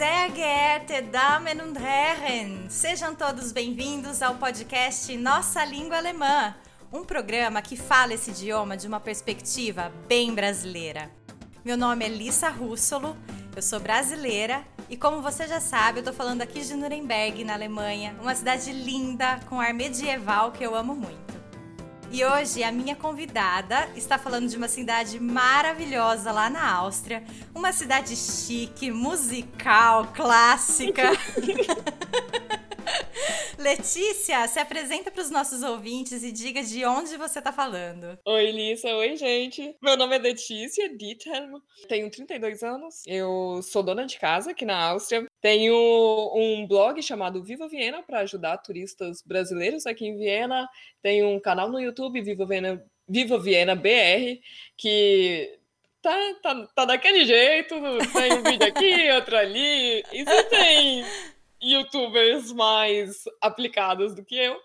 Sehr geehrte Damen und Herren, sejam todos bem-vindos ao podcast Nossa Língua Alemã, um programa que fala esse idioma de uma perspectiva bem brasileira. Meu nome é Lissa Russolo, eu sou brasileira e como você já sabe, eu tô falando aqui de Nuremberg, na Alemanha, uma cidade linda com ar medieval que eu amo muito. E hoje a minha convidada está falando de uma cidade maravilhosa lá na Áustria, uma cidade chique, musical, clássica. Letícia, se apresenta para os nossos ouvintes e diga de onde você está falando. Oi, Lisa. Oi, gente. Meu nome é Letícia Diethelm. Tenho 32 anos. Eu sou dona de casa aqui na Áustria. Tenho um blog chamado Viva Viena para ajudar turistas brasileiros aqui em Viena. Tenho um canal no YouTube, Viva Viena, Viva Viena BR, que tá, tá, tá daquele jeito. Tem um vídeo aqui, outro ali. Você tem youtubers mais aplicados do que eu.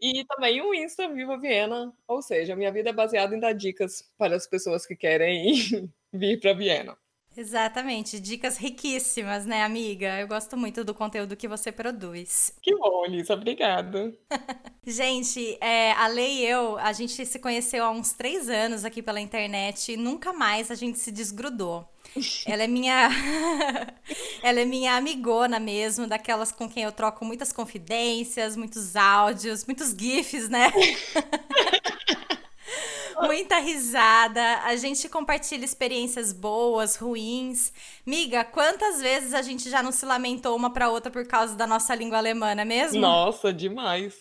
E também o Insta Viva Viena, ou seja, minha vida é baseada em dar dicas para as pessoas que querem vir para Viena. Exatamente, dicas riquíssimas, né, amiga? Eu gosto muito do conteúdo que você produz. Que bom, Lisa, obrigada. gente, é, a Lei e eu, a gente se conheceu há uns três anos aqui pela internet e nunca mais a gente se desgrudou. Ela é minha. ela é minha amigona mesmo, daquelas com quem eu troco muitas confidências, muitos áudios, muitos GIFs, né? muita risada, a gente compartilha experiências boas, ruins. Miga, quantas vezes a gente já não se lamentou uma para outra por causa da nossa língua alemã, não é mesmo? Nossa, demais.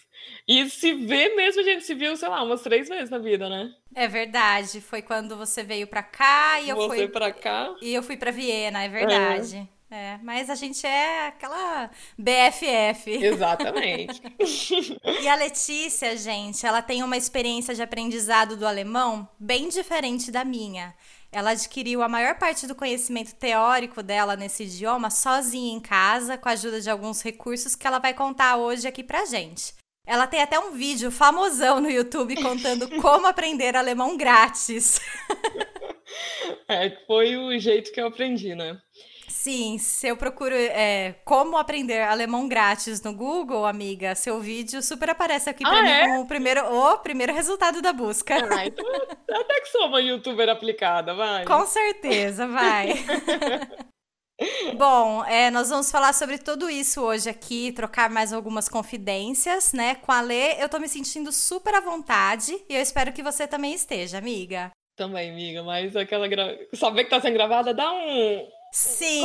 E se vê mesmo, a gente se viu, sei lá, umas três vezes na vida, né? É verdade. Foi quando você veio pra cá e eu você fui. Pra cá. E eu fui pra Viena, é verdade. É. É, mas a gente é aquela BFF. Exatamente. e a Letícia, gente, ela tem uma experiência de aprendizado do alemão bem diferente da minha. Ela adquiriu a maior parte do conhecimento teórico dela nesse idioma sozinha em casa, com a ajuda de alguns recursos que ela vai contar hoje aqui pra gente. Ela tem até um vídeo famosão no YouTube contando como aprender alemão grátis. É, foi o jeito que eu aprendi, né? Sim, se eu procuro é, como aprender alemão grátis no Google, amiga, seu vídeo super aparece aqui pra ah, mim é? como o primeiro, o primeiro resultado da busca. Ah, então até que sou uma youtuber aplicada, vai. Com certeza, vai. Bom, é, nós vamos falar sobre tudo isso hoje aqui, trocar mais algumas confidências, né? Com a Lê, eu tô me sentindo super à vontade e eu espero que você também esteja, amiga. Também, amiga, mas aquela gra... saber que tá sendo gravada dá um, Sim,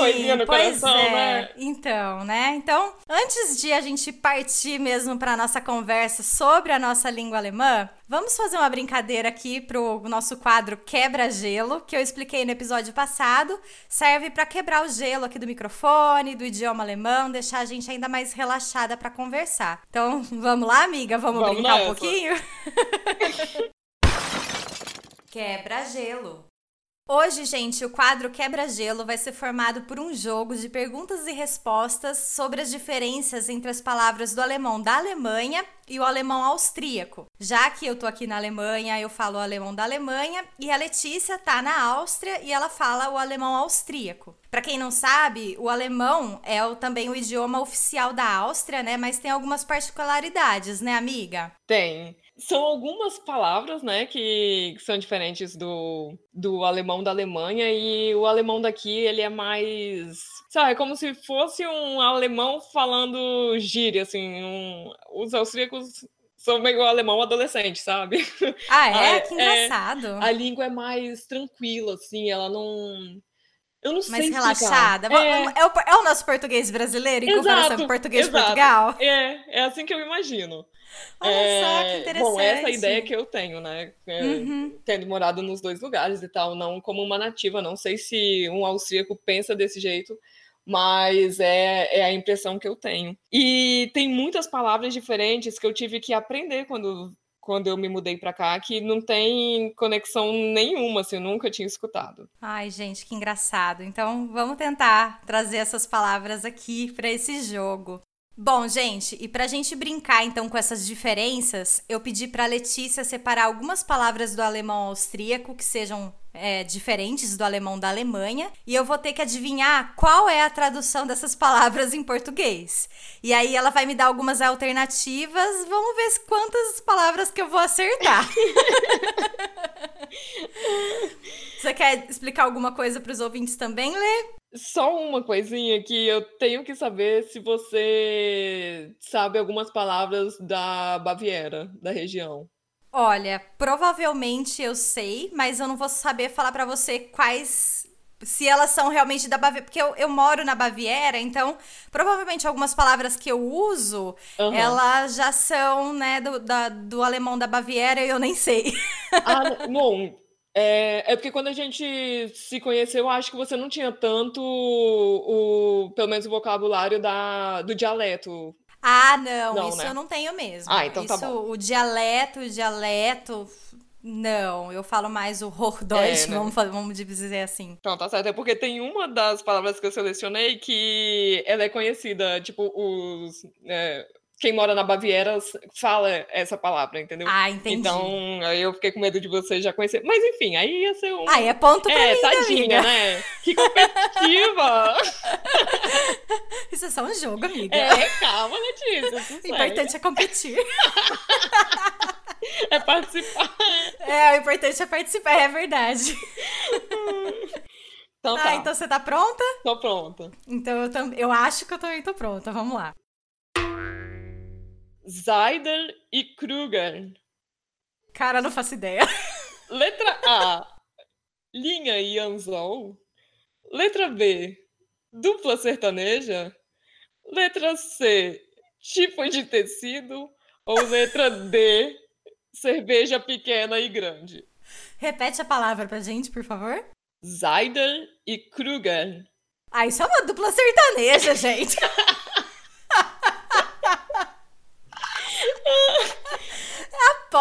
pois coração, é. Né? Então, né? Então, antes de a gente partir mesmo para nossa conversa sobre a nossa língua alemã, vamos fazer uma brincadeira aqui pro nosso quadro Quebra-Gelo, que eu expliquei no episódio passado. Serve para quebrar o gelo aqui do microfone, do idioma alemão, deixar a gente ainda mais relaxada para conversar. Então, vamos lá, amiga? Vamos, vamos brincar nessa. um pouquinho? Quebra-gelo. Hoje, gente, o quadro Quebra-Gelo vai ser formado por um jogo de perguntas e respostas sobre as diferenças entre as palavras do alemão da Alemanha e o alemão austríaco. Já que eu tô aqui na Alemanha, eu falo o alemão da Alemanha e a Letícia tá na Áustria e ela fala o alemão austríaco. Para quem não sabe, o alemão é o, também o idioma oficial da Áustria, né? Mas tem algumas particularidades, né, amiga? Tem são algumas palavras, né, que, são diferentes do, do alemão da Alemanha e o alemão daqui, ele é mais, sabe, é como se fosse um alemão falando gíria, assim, um, os austríacos são meio alemão adolescente, sabe? Ah, é? A, que engraçado. É, a língua é mais tranquila, assim, ela não... Eu não mais sei relaxada. É... É, o, é o nosso português brasileiro em exato, comparação com o português exato. de Portugal? É, é assim que eu imagino. Olha é, só, que interessante. Bom, essa a ideia que eu tenho, né? É, uhum. Tendo morado nos dois lugares e tal, não como uma nativa. Não sei se um austríaco pensa desse jeito, mas é, é a impressão que eu tenho. E tem muitas palavras diferentes que eu tive que aprender quando quando eu me mudei para cá, que não tem conexão nenhuma, assim, eu nunca tinha escutado. Ai, gente, que engraçado. Então, vamos tentar trazer essas palavras aqui para esse jogo. Bom, gente, e pra gente brincar então com essas diferenças, eu pedi pra Letícia separar algumas palavras do alemão austríaco que sejam é, diferentes do alemão da Alemanha e eu vou ter que adivinhar qual é a tradução dessas palavras em português. E aí ela vai me dar algumas alternativas. Vamos ver quantas palavras que eu vou acertar. Você quer explicar alguma coisa para os ouvintes também, Lê? Só uma coisinha que eu tenho que saber se você sabe algumas palavras da Baviera, da região. Olha, provavelmente eu sei, mas eu não vou saber falar para você quais. Se elas são realmente da Baviera. Porque eu, eu moro na Baviera, então provavelmente algumas palavras que eu uso, uhum. elas já são, né, do, da, do alemão da Baviera e eu nem sei. Ah, bom, é, é, porque quando a gente se conheceu, eu acho que você não tinha tanto o, o pelo menos o vocabulário da, do dialeto ah, não, não isso né? eu não tenho mesmo. Ah, então tá isso, tá bom. O dialeto, o dialeto, não, eu falo mais o Hochdeutsch, é, né? vamos, vamos dizer assim. Então, tá certo. É porque tem uma das palavras que eu selecionei que ela é conhecida, tipo, os... É, quem mora na Baviera fala essa palavra, entendeu? Ah, entendi. Então, aí eu fiquei com medo de você já conhecer. Mas enfim, aí ia ser um. Ah, é ponto pra é, mim, tadinha, amiga. né? Que competitiva! Isso é só um jogo, amiga. É, calma, Letícia. O importante é competir. é participar. É, o importante é participar, é verdade. Então tá. tá. então você tá pronta? Tô pronta. Então eu, tam... eu acho que eu também tô pronta. Vamos lá. Zeider e Kruger. Cara, não faço ideia. Letra A, linha e anzol. Letra B, dupla sertaneja. Letra C, tipo de tecido. Ou letra D, cerveja pequena e grande. Repete a palavra pra gente, por favor. Zeider e Kruger. Ah, isso é uma dupla sertaneja, gente.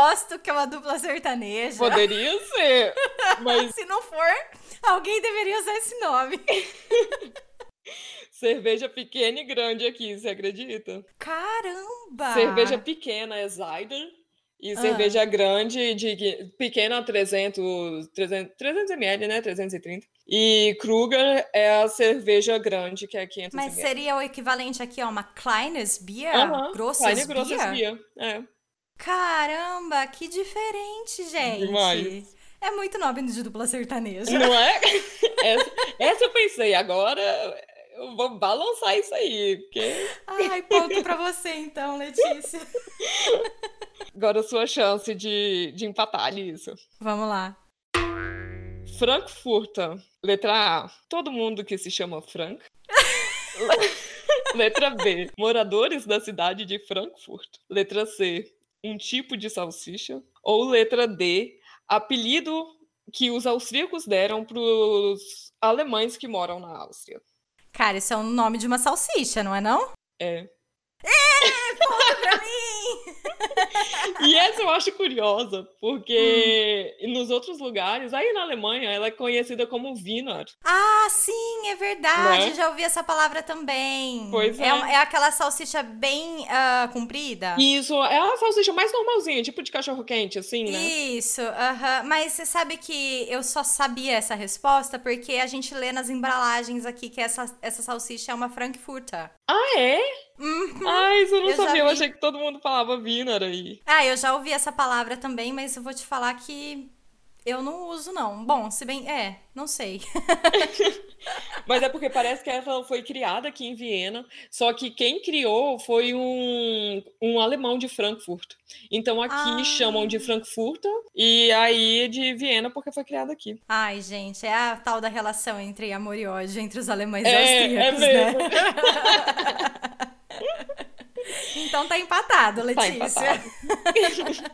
Aposto que é uma dupla sertaneja. Poderia ser, mas. Se não for, alguém deveria usar esse nome. Cerveja pequena e grande aqui, você acredita? Caramba! Cerveja pequena é Zyder e ah. cerveja grande, de pequena 300, 300, 300 ml, né? 330. E Kruger é a cerveja grande, que é 500 Mas ml. seria o equivalente aqui a uma Kleines Bier? Uh -huh. Grosses Kleine Grosses Bier, é. Caramba, que diferente, gente. Demais. É muito nome de dupla sertaneja. Não é? Essa, essa eu pensei, agora eu vou balançar isso aí. Porque... Ai, ponto pra você então, Letícia. Agora a sua chance de, de empatar nisso. Vamos lá. Frankfurter. Letra A. Todo mundo que se chama Frank. Letra B. Moradores da cidade de Frankfurt. Letra C um tipo de salsicha? Ou letra D, apelido que os austríacos deram para os alemães que moram na Áustria? Cara, isso é o nome de uma salsicha, não é não? É. É, ponto pra mim! e essa eu acho curiosa, porque hum. nos outros lugares, aí na Alemanha, ela é conhecida como Wiener. Ah, sim, é verdade. Né? Já ouvi essa palavra também. Pois é. É, é aquela salsicha bem uh, comprida. Isso, é a salsicha mais normalzinha, tipo de cachorro-quente, assim, né? Isso, aham. Uh -huh. Mas você sabe que eu só sabia essa resposta porque a gente lê nas embalagens aqui que essa, essa salsicha é uma Frankfurter. Ah, é? Uhum. Ah, isso eu não eu sabia. Eu achei que todo mundo falava Wiener aí. Ah, eu já ouvi essa palavra também, mas eu vou te falar que eu não uso, não. Bom, se bem. É, não sei. Mas é porque parece que ela foi criada aqui em Viena, só que quem criou foi um, um alemão de Frankfurt. Então aqui ah. chamam de Frankfurt e aí de Viena porque foi criada aqui. Ai, gente, é a tal da relação entre amor e ódio entre os alemães e é, austríacos, é né? Então tá empatado, Letícia. Tá empatado.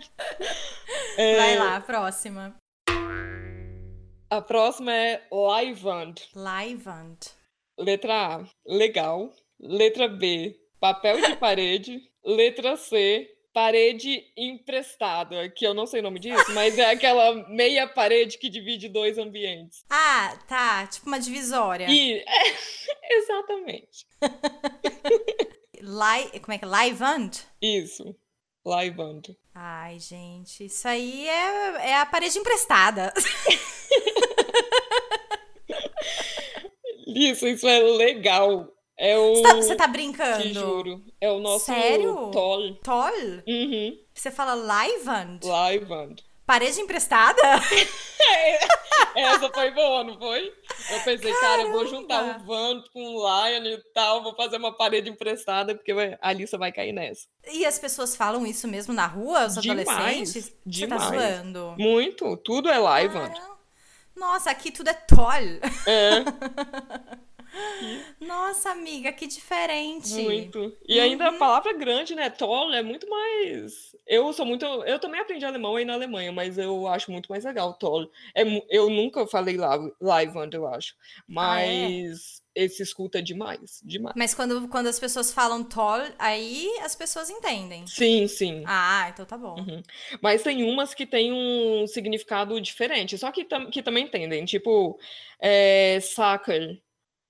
Vai é... lá, próxima. A próxima é Livand. Livand. Letra A, legal. Letra B, papel de parede. Letra C, parede emprestada, que eu não sei o nome disso, mas é aquela meia parede que divide dois ambientes. Ah, tá. Tipo uma divisória. E, é, exatamente. Li, como é que é? Livand? Isso laivando. Ai, gente, isso aí é, é a parede emprestada. Isso, isso é legal. É o. Você tá, tá, brincando? Te juro. É o nosso. Sério? Tol. Tol? Uhum. Você fala Livand? Livand. Parede emprestada? Essa foi boa, não foi? Eu pensei, cara, eu vou juntar Caramba. um van com um Lion e tal, vou fazer uma parede emprestada, porque a Alissa vai cair nessa. E as pessoas falam isso mesmo na rua, os Demais, adolescentes? Você tá demais. zoando? Muito, tudo é. Caramba. Nossa, aqui tudo é toll. É, Nossa, amiga, que diferente. muito. E ainda Uhum. a palavra grande, né? Toll é muito mais. Eu sou muito. Eu também aprendi alemão aí na Alemanha, mas eu acho muito mais legal Toll. É, eu nunca falei Live- eu acho. Ah, é? Mas esse escuta demais, demais. Mas quando, quando as pessoas falam toll, aí as pessoas entendem. Sim, sim. Ah, então tá bom. Uhum. Mas tem umas que têm um significado diferente, só que, tam- que também entendem. Tipo, é, sacker.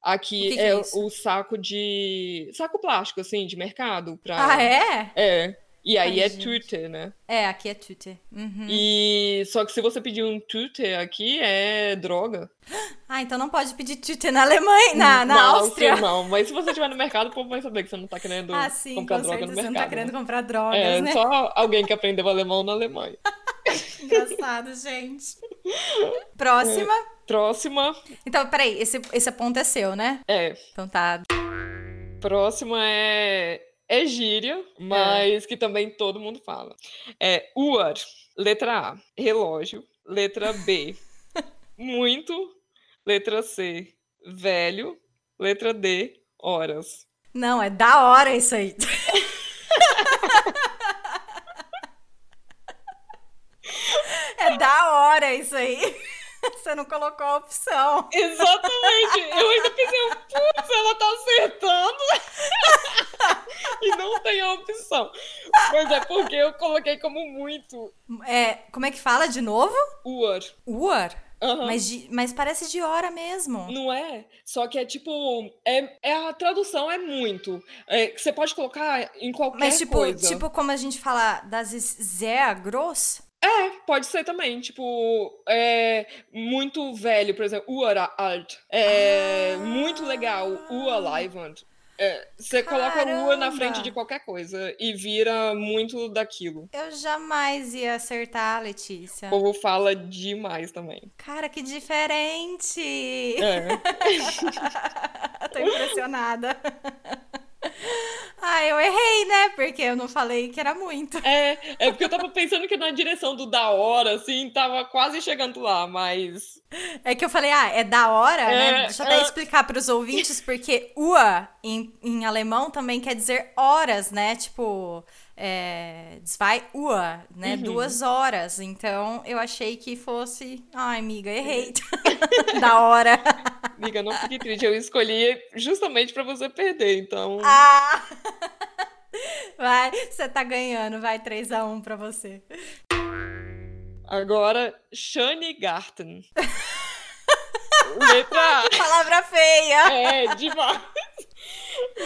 Aqui que que é, é isso? o saco de. Saco plástico, assim, de mercado. Pra... Ah, é? É. E aí Ai, é gente. Tüte, né? É, aqui é tute. Uhum. E só que se você pedir um Tüte aqui é droga. Ah, então não pode pedir tute na Alemanha, na, na, Áustria. não. Mas se você estiver no mercado, o povo vai saber que você não tá querendo Ah, sim, comprar com droga certeza no você mercado. não tá querendo comprar drogas, É, né? só alguém que aprendeu alemão na Alemanha. Engraçado, gente. Próxima. Próxima Então, peraí, esse, esse ponto é seu, né? é Então tá. Próxima é, é gíria, mas que também todo mundo fala. É Uar, letra A, relógio. Letra B, muito. Letra C, velho. Letra D, horas. Não, é da hora isso aí. É da hora isso aí. Você não colocou a opção. Exatamente! Eu ainda pensei, putz, ela tá acertando! e não tem a opção. Mas é porque eu coloquei como muito. É, como é que fala de novo? Uar. Uar? Aham. Mas, de- mas parece de hora mesmo. Não é? Só que é tipo. É, é a tradução é muito. É, você pode colocar em qualquer Mas tipo, coisa. tipo como a gente fala das sehr gross? É, pode ser também. Tipo, é muito velho, por exemplo, Ura alt. É Ah. muito legal. Ua Livand. É, você coloca Ua na frente Caramba. de qualquer coisa e vira muito daquilo. Eu jamais ia acertar, Letícia. O povo fala demais também. Cara, que diferente! É. Tô impressionada. Ah, eu errei, né? Porque eu não falei que era muito. É, é porque eu tava pensando que na direção do da hora, assim, tava quase chegando lá, mas. É que eu falei, ah, é da hora, né? É, Deixa eu até é. explicar pros ouvintes, porque ua em, em alemão também quer dizer horas, né? Tipo, é, zwei ua, né? Uhum. Duas horas. Então eu achei que fosse. Ai, amiga, errei. da hora. Amiga, não fique triste. Eu escolhi justamente pra você perder, então. Ah! Vai, você tá ganhando, vai 3x1 pra você. Agora, Shani Garten. Letra A. Palavra feia! É, demais.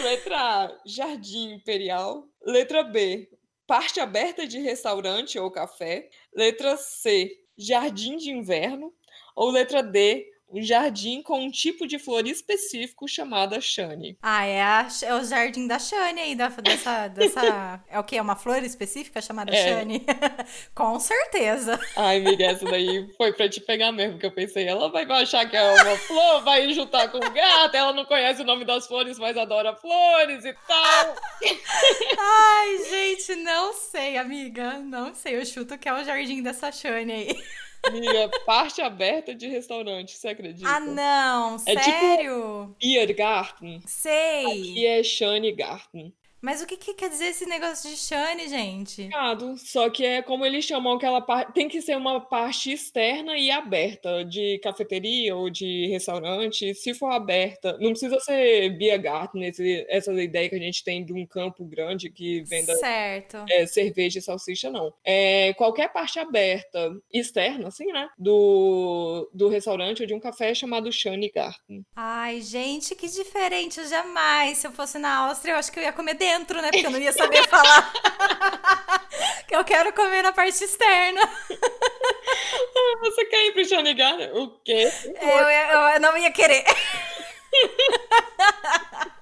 Letra A, Jardim Imperial. Letra B, parte aberta de restaurante ou café. Letra C, Jardim de Inverno. Ou letra D, um jardim com um tipo de flor específico chamada Shani. Ah, é, a- é o jardim da Shane aí, da, dessa, dessa... É o quê? É uma flor específica chamada É. Shane? Com certeza. Ai, amiga, essa daí foi pra te pegar mesmo, que eu pensei, ela vai achar que é uma flor, vai juntar com gato, ela não conhece o nome das flores, mas adora flores e tal. Ai, gente, não sei, amiga. Não sei, eu chuto que é o jardim dessa Shane aí. Amiga, parte aberta de restaurante, você acredita? Ah, não, É tipo- sério? Biergarten Sei. e é Shani Garten. Mas o que, que quer dizer esse negócio de Shane, gente? Só que é como eles chamam aquela parte. Tem que ser uma parte externa e aberta, de cafeteria ou de restaurante. Se for aberta, não precisa ser Biergarten, esse, essa ideia que a gente tem de um campo grande que venda Certo. é, cerveja e salsicha, não. É, qualquer parte aberta, externa, assim, né? Do, do restaurante ou de um café chamado Shani Garten. Ai, gente, que diferente. Eu jamais. Se eu fosse na Áustria, eu acho que eu ia comer dentro, né? Porque eu não ia saber falar. que eu quero comer na parte externa. Você quer ir pro Shani Garten? O quê? Eu, eu- eu não ia querer.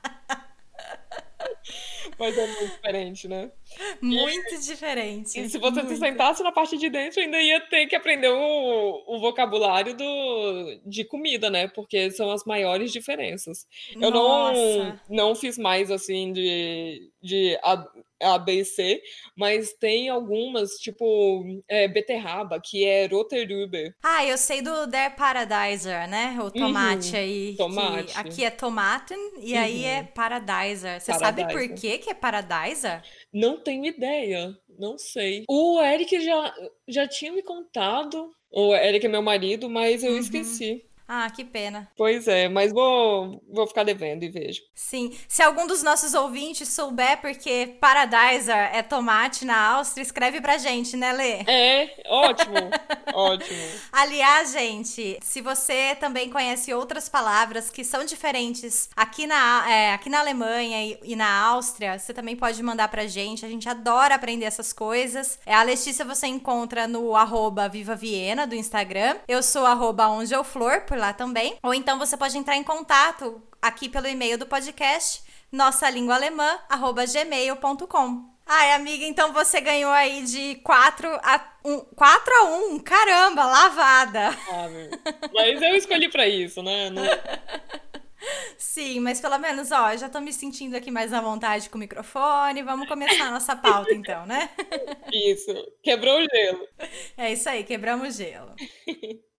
Mas é muito diferente, né? Muito e, diferente. E se você muito. se sentasse na parte de dentro, ainda ia ter que aprender o, o vocabulário do, de comida, né? Porque são as maiores diferenças. Eu não, não fiz mais assim de, de a, B e C, mas tem algumas, tipo é, beterraba, que é roteruber. Ah, eu sei do Der Paradiser, né? O tomate uhum, aí. Tomate. aqui é tomaten e uhum. aí é Paradiser. Você sabe por que, que é Paradiser? Não tenho ideia, não sei. O Eric já, já tinha me contado. O Eric é meu marido, mas eu uhum. esqueci. Ah, que pena. Pois é, mas vou, vou ficar devendo e vejo. Sim. Se algum dos nossos ouvintes souber porque Paradiser é tomate na Áustria, escreve pra gente, né, Lê? É, ótimo. ótimo. Aliás, gente, se você também conhece outras palavras que são diferentes aqui na, é, aqui na Alemanha e, e, na Áustria, você também pode mandar pra gente. A gente adora aprender essas coisas. É, a Letícia você encontra no arroba Viva Viena do Instagram. Eu sou arroba Flor, por lá também. Ou então você pode entrar em contato aqui pelo e-mail do podcast, nossa língua alemã, gmail.com. Ai, amiga, então você ganhou aí de 4 a 1. 4 a 1, caramba, lavada. Ah, mas eu escolhi para isso, né? Não... Sim, mas pelo menos, ó, já tô me sentindo aqui mais à vontade com o microfone. Vamos começar a nossa pauta, então, né? Isso, quebrou o gelo. É isso aí, quebramos o gelo.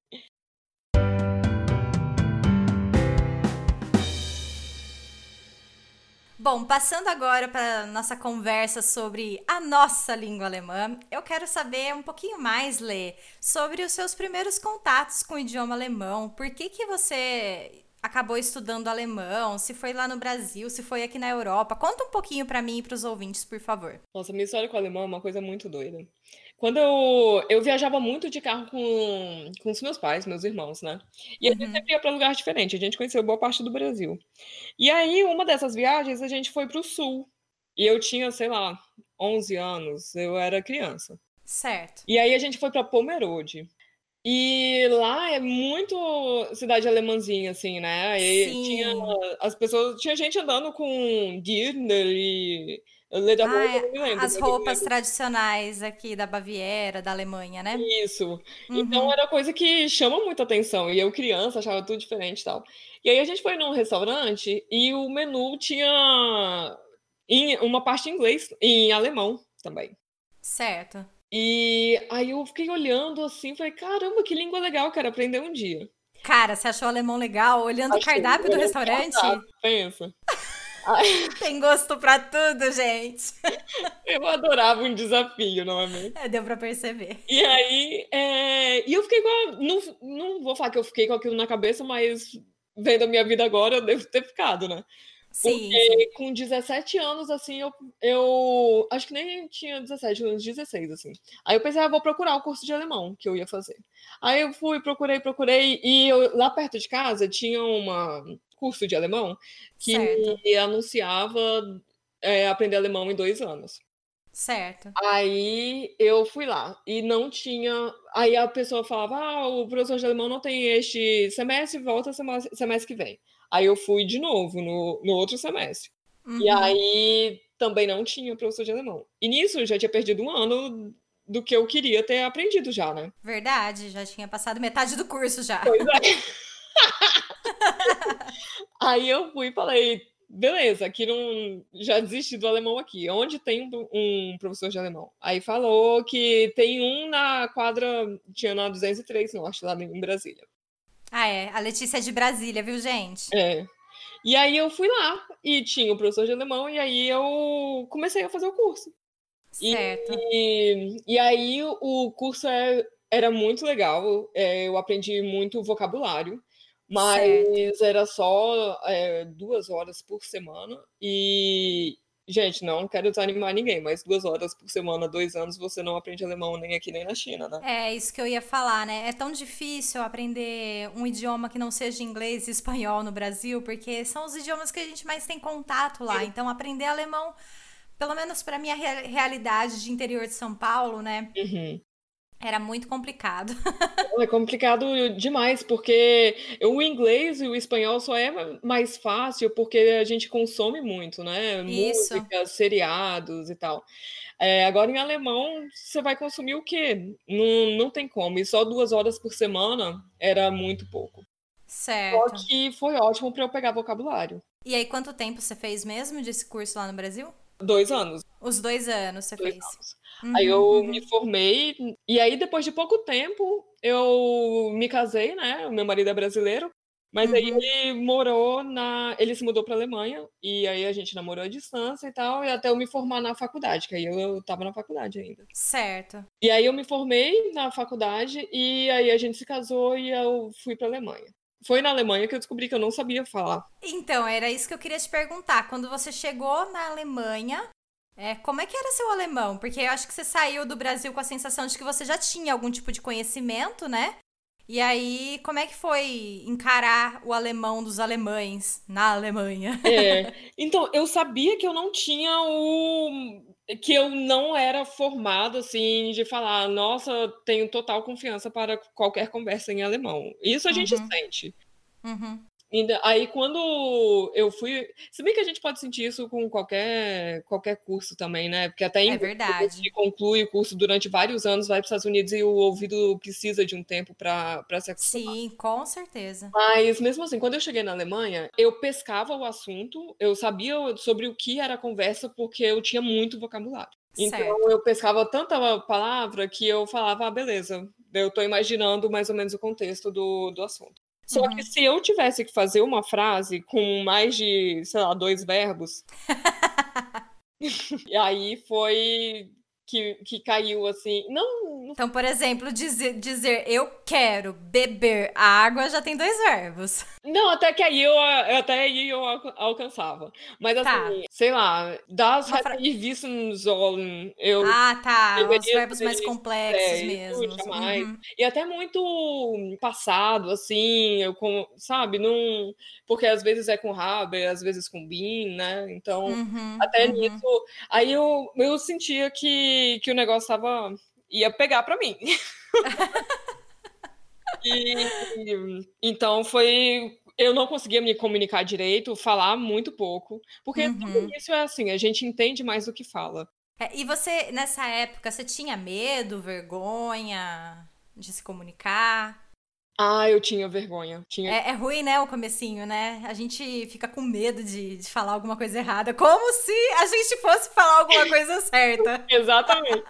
Bom, passando agora para nossa conversa sobre a nossa língua alemã, eu quero saber um pouquinho mais, Lê, sobre os seus primeiros contatos com o idioma alemão. Por que que você acabou estudando alemão? Se foi lá no Brasil, se foi aqui na Europa? Conta um pouquinho para mim e para os ouvintes, por favor. Nossa, minha história com o alemão é uma coisa muito doida. Quando eu, eu viajava muito de carro com, com os meus pais, meus irmãos, né? E a gente uhum. sempre ia para lugar diferente. A gente conheceu boa parte do Brasil. E aí, uma dessas viagens, a gente foi para o sul. E eu tinha, sei lá, 11 anos. Eu era criança. Certo. E aí, a gente foi para Pomerode. E lá é muito cidade alemãzinha, assim, né? E Sim. tinha as pessoas, tinha gente andando com Dirndl e Leda ah, é, não me lembro. As roupas tradicionais aqui da Baviera, da Alemanha, né? Isso. Uhum. Então era coisa que chama muita atenção. E eu, criança, achava tudo diferente e tal. E aí a gente foi num restaurante e o menu tinha uma parte em inglês, em alemão também. Certo. E aí eu fiquei olhando assim, falei, caramba, que língua legal, quero aprender um dia. Cara, você achou o alemão legal olhando Achei o cardápio do restaurante? Cardápio, pensa. Tem gosto pra tudo, gente. Eu adorava um desafio, não é mesmo? É, deu pra perceber. E aí, é... e eu fiquei com. A... Não, não vou falar que eu fiquei com aquilo na cabeça, mas vendo a minha vida agora, eu devo ter ficado, né? Sim. Porque com 17 anos, assim, eu, eu acho que nem tinha 17, uns 16, assim. Aí eu pensei, ah, vou procurar o curso de alemão que eu ia fazer. Aí eu fui, procurei, procurei, e eu, lá perto de casa tinha uma curso de alemão que anunciava é, aprender alemão em dois anos. Certo. Aí eu fui lá e não tinha. Aí a pessoa falava: Ah, o professor de alemão não tem este semestre, volta semestre que vem. Aí eu fui de novo no, no outro semestre. Uhum. E aí também não tinha professor de alemão. E nisso eu já tinha perdido um ano do que eu queria ter aprendido já, né? Verdade, já tinha passado metade do curso já. Pois é. Aí eu fui e falei, beleza, aqui não. Já desisti do alemão aqui. Onde tem um, um, professor de alemão? Aí falou que tem um na quadra. Tinha na 203 Norte, lá em Brasília. Ah, é. A Letícia é de Brasília, viu, gente? É. E aí eu fui lá e tinha o um professor de alemão, e aí eu comecei a fazer o curso. Certo. E, e, e aí o curso é, era muito legal, é, eu aprendi muito vocabulário. Mas certo. era só é, duas horas por semana. E, gente, não quero desanimar ninguém, mas duas horas por semana, dois anos, você não aprende alemão nem aqui nem na China, né? É, isso que eu ia falar, né? É tão difícil aprender um idioma que não seja inglês e espanhol no Brasil, porque são os idiomas que a gente mais tem contato lá. Então, aprender alemão, pelo menos para minha realidade de interior de São Paulo, né? Uhum Era muito complicado. É complicado demais, porque o inglês e o espanhol só é mais fácil porque a gente consome muito, né? Isso. Músicas, seriados e tal. É, agora, em alemão, você vai consumir o quê? Não, não tem como. E só duas horas por semana era muito pouco. Certo. Só que foi ótimo para eu pegar vocabulário. E aí, quanto tempo você fez mesmo desse curso lá no Brasil? Dois anos. Os dois anos você Dois fez. anos. Uhum, Aí eu uhum. me formei, e aí depois de pouco tempo eu me casei, né? O meu marido é brasileiro, mas aí Uhum. ele morou na. Ele se mudou para Alemanha, e aí a gente namorou à distância e tal, e até eu me formar na faculdade, que aí eu, eu tava na faculdade ainda. Certo. E aí eu me formei na faculdade, e aí a gente se casou e eu fui para Alemanha. Foi na Alemanha que eu descobri que eu não sabia falar. Então, era isso que eu queria te perguntar. Quando você chegou na Alemanha, é, como é que era seu alemão? Porque eu acho que você saiu do Brasil com a sensação de que você já tinha algum tipo de conhecimento, né? E aí, como é que foi encarar o alemão dos alemães na Alemanha? É, então, eu sabia que eu não tinha o. que eu não era formado, assim, de falar, nossa, tenho total confiança para qualquer conversa em alemão. Isso a gente Uhum. sente. Uhum. Ainda- Aí, quando eu fui. Se bem que a gente pode sentir isso com qualquer, qualquer curso também, né? Porque até em É verdade. que conclui o curso durante vários anos, vai para os Estados Unidos e o ouvido precisa de um tempo para se acostumar. Sim, com certeza. Mas mesmo assim, quando eu cheguei na Alemanha, eu pescava o assunto, eu sabia sobre o que era a conversa porque eu tinha muito vocabulário. Então Certo. eu pescava tanta palavra que eu falava, ah, beleza, eu tô imaginando mais ou menos o contexto do, do assunto. Só Uhum. que se eu tivesse que fazer uma frase com mais de, sei lá, dois verbos, e aí foi que, que caiu assim. Não, não Então, por exemplo, dizer, dizer eu quero beber água já tem dois verbos. Não, até que aí eu, até aí eu alca- alcançava. Mas Tá. assim, sei lá, das Uma fra- wissen sollen, eu Ah, tá. Os verbos mais complexos é, mesmo. Uhum. E até muito passado, assim, eu com, sabe, não, porque às vezes é com Haber, às vezes com Bin, né? Então, Uhum, até uhum. nisso, aí eu, eu sentia que, que o negócio tava ia pegar pra mim. E então foi. Eu não conseguia me comunicar direito, falar muito pouco, porque Uhum. início é assim, a gente entende mais do que fala. É, e você, nessa época, você tinha medo, vergonha de se comunicar? Ah, eu tinha vergonha. Tinha... É, é ruim, né, o comecinho, né? A gente fica com medo de, de falar alguma coisa errada, como se a gente fosse falar alguma coisa certa. Exatamente.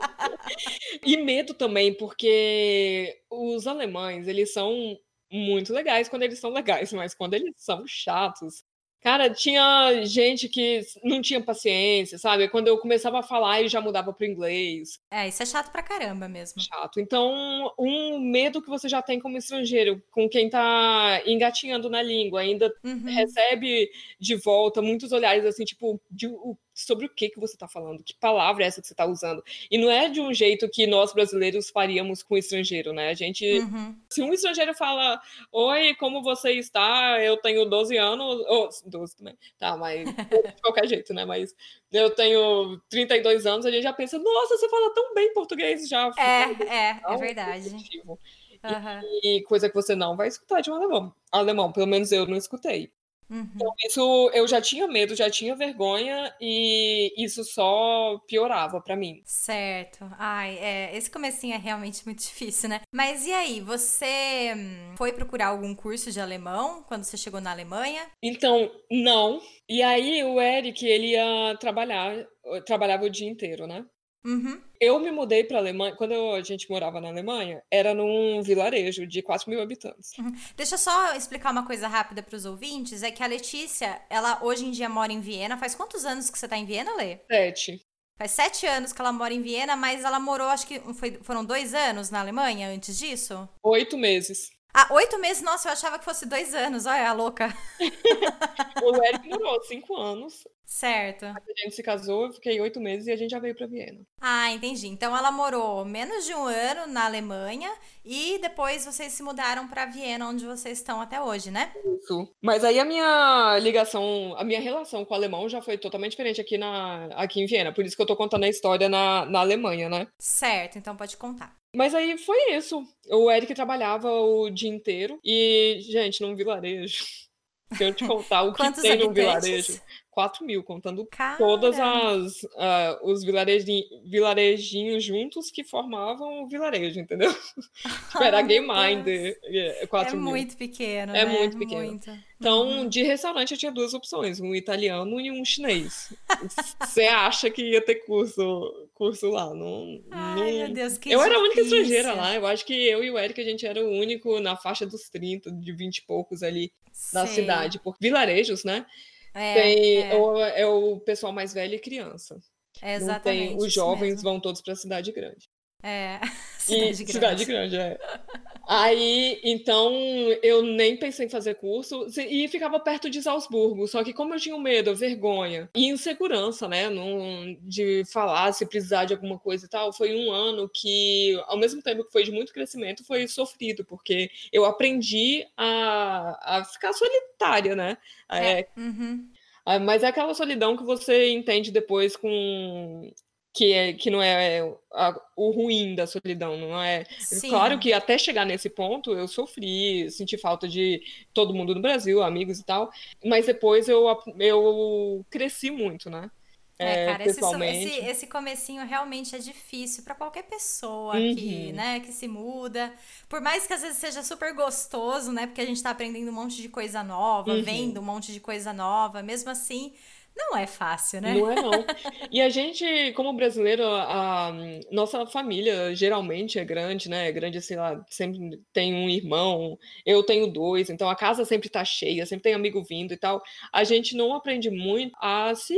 e medo também, porque os alemães, eles são muito legais quando eles são legais, mas quando eles são chatos. Cara, tinha gente que não tinha paciência, sabe? Quando eu começava a falar, eu já mudava pro inglês. É, isso é chato pra caramba mesmo. Chato. Então, um medo que você já tem como estrangeiro, com quem tá engatinhando na língua, ainda Uhum. recebe de volta muitos olhares assim, tipo, de, o- sobre o que que você tá falando, que palavra é essa que você tá usando. E não é de um jeito que nós brasileiros faríamos com o estrangeiro, né? A gente, Uhum. se um estrangeiro fala, oi, como você está? Eu tenho 12 anos, ou 12 também, tá, mas de qualquer jeito, né? Mas eu tenho 32 anos, a gente já pensa, nossa, você fala tão bem português já. É, é, é Não, verdade. positivo. Aham. E coisa que você não vai escutar de um alemão. Alemão, pelo menos eu não escutei. Uhum. Isso eu já tinha medo, já tinha vergonha e isso só piorava pra mim. Certo. Ai, é, esse comecinho é realmente muito difícil, né? Mas e aí, você hum, foi procurar algum curso de alemão quando você chegou na Alemanha? Então, não. E aí o Eric, ele ia trabalhar, trabalhava o dia inteiro, né? Uhum. Eu me mudei pra Alemanha, quando eu- a gente morava na Alemanha, era num vilarejo de 4 mil habitantes. Deixa eu só explicar uma coisa rápida para os ouvintes, é que a Letícia, ela hoje em dia mora em Viena. Faz quantos anos que você tá em Viena, Lê? Sete. Faz sete anos que ela mora em Viena, mas ela morou, acho que foi- foram dois anos na Alemanha antes disso? Oito meses. Ah, oito meses? Nossa, eu achava que fosse dois anos. Olha, a louca. O Eric morou cinco anos. Certo. A gente se casou, eu fiquei oito meses e a gente já veio pra Viena. Ah, entendi. Então ela morou menos de um ano na Alemanha e depois vocês se mudaram para Viena, onde vocês estão até hoje, né? Isso. Mas aí a minha ligação, a minha relação com o alemão já foi totalmente diferente aqui, na, aqui em Viena. Por isso que eu tô contando a história na, na Alemanha, né? Certo, então pode contar. Mas aí foi isso. O Eric trabalhava o dia inteiro e, gente, num vilarejo. Se eu te contar o que tem num vilarejo. 4 mil, contando Cara. todas as uh, os vilarejinhos, vilarejinhos juntos que formavam o vilarejo, entendeu? tipo, era Game Mind 4 é mil. muito pequeno, É né? muito pequeno. Muito. Então, uhum. de restaurante eu tinha duas opções, um italiano e um chinês. Você acha que ia ter curso, curso lá? Não, Ai, não... meu Deus, que Eu difícil. era a única estrangeira lá. Eu acho que eu e o Eric, a gente era o único na faixa dos 30, de 20 e poucos ali da cidade. Por vilarejos, né? É, tem é. O, é o pessoal mais velho e criança. É exatamente. tem, os jovens vão todos para cidade grande. É, E- cidade grande. Cidade grande, é. Aí, então, eu nem pensei em fazer curso e ficava perto de Salzburgo. Só que como eu tinha medo, vergonha e insegurança, né, não, de falar se precisar de alguma coisa e tal, foi um ano que, ao mesmo tempo que foi de muito crescimento, foi sofrido, porque eu aprendi a, a ficar solitária, né? É, Uhum. ah, Mas é aquela solidão que você entende depois com que, é, que não é a- o ruim da solidão, não é? Sim. Claro que até chegar nesse ponto eu sofri, senti falta de todo mundo no Brasil, amigos e tal, mas depois eu, eu cresci muito, né? É, cara, esse, esse, esse comecinho realmente é difícil pra qualquer pessoa Uhum. que, né, que se muda. Por mais que às vezes seja super gostoso, né, porque a gente tá aprendendo um monte de coisa nova, Uhum. vendo um monte de coisa nova, mesmo assim, não é fácil, né? Não é não. E a gente, como brasileiro, a, nossa família geralmente é grande, né? É grande, sei lá, sempre tem um irmão, eu tenho dois, então a casa sempre tá cheia, sempre tem amigo vindo e tal. A gente não aprende muito a se,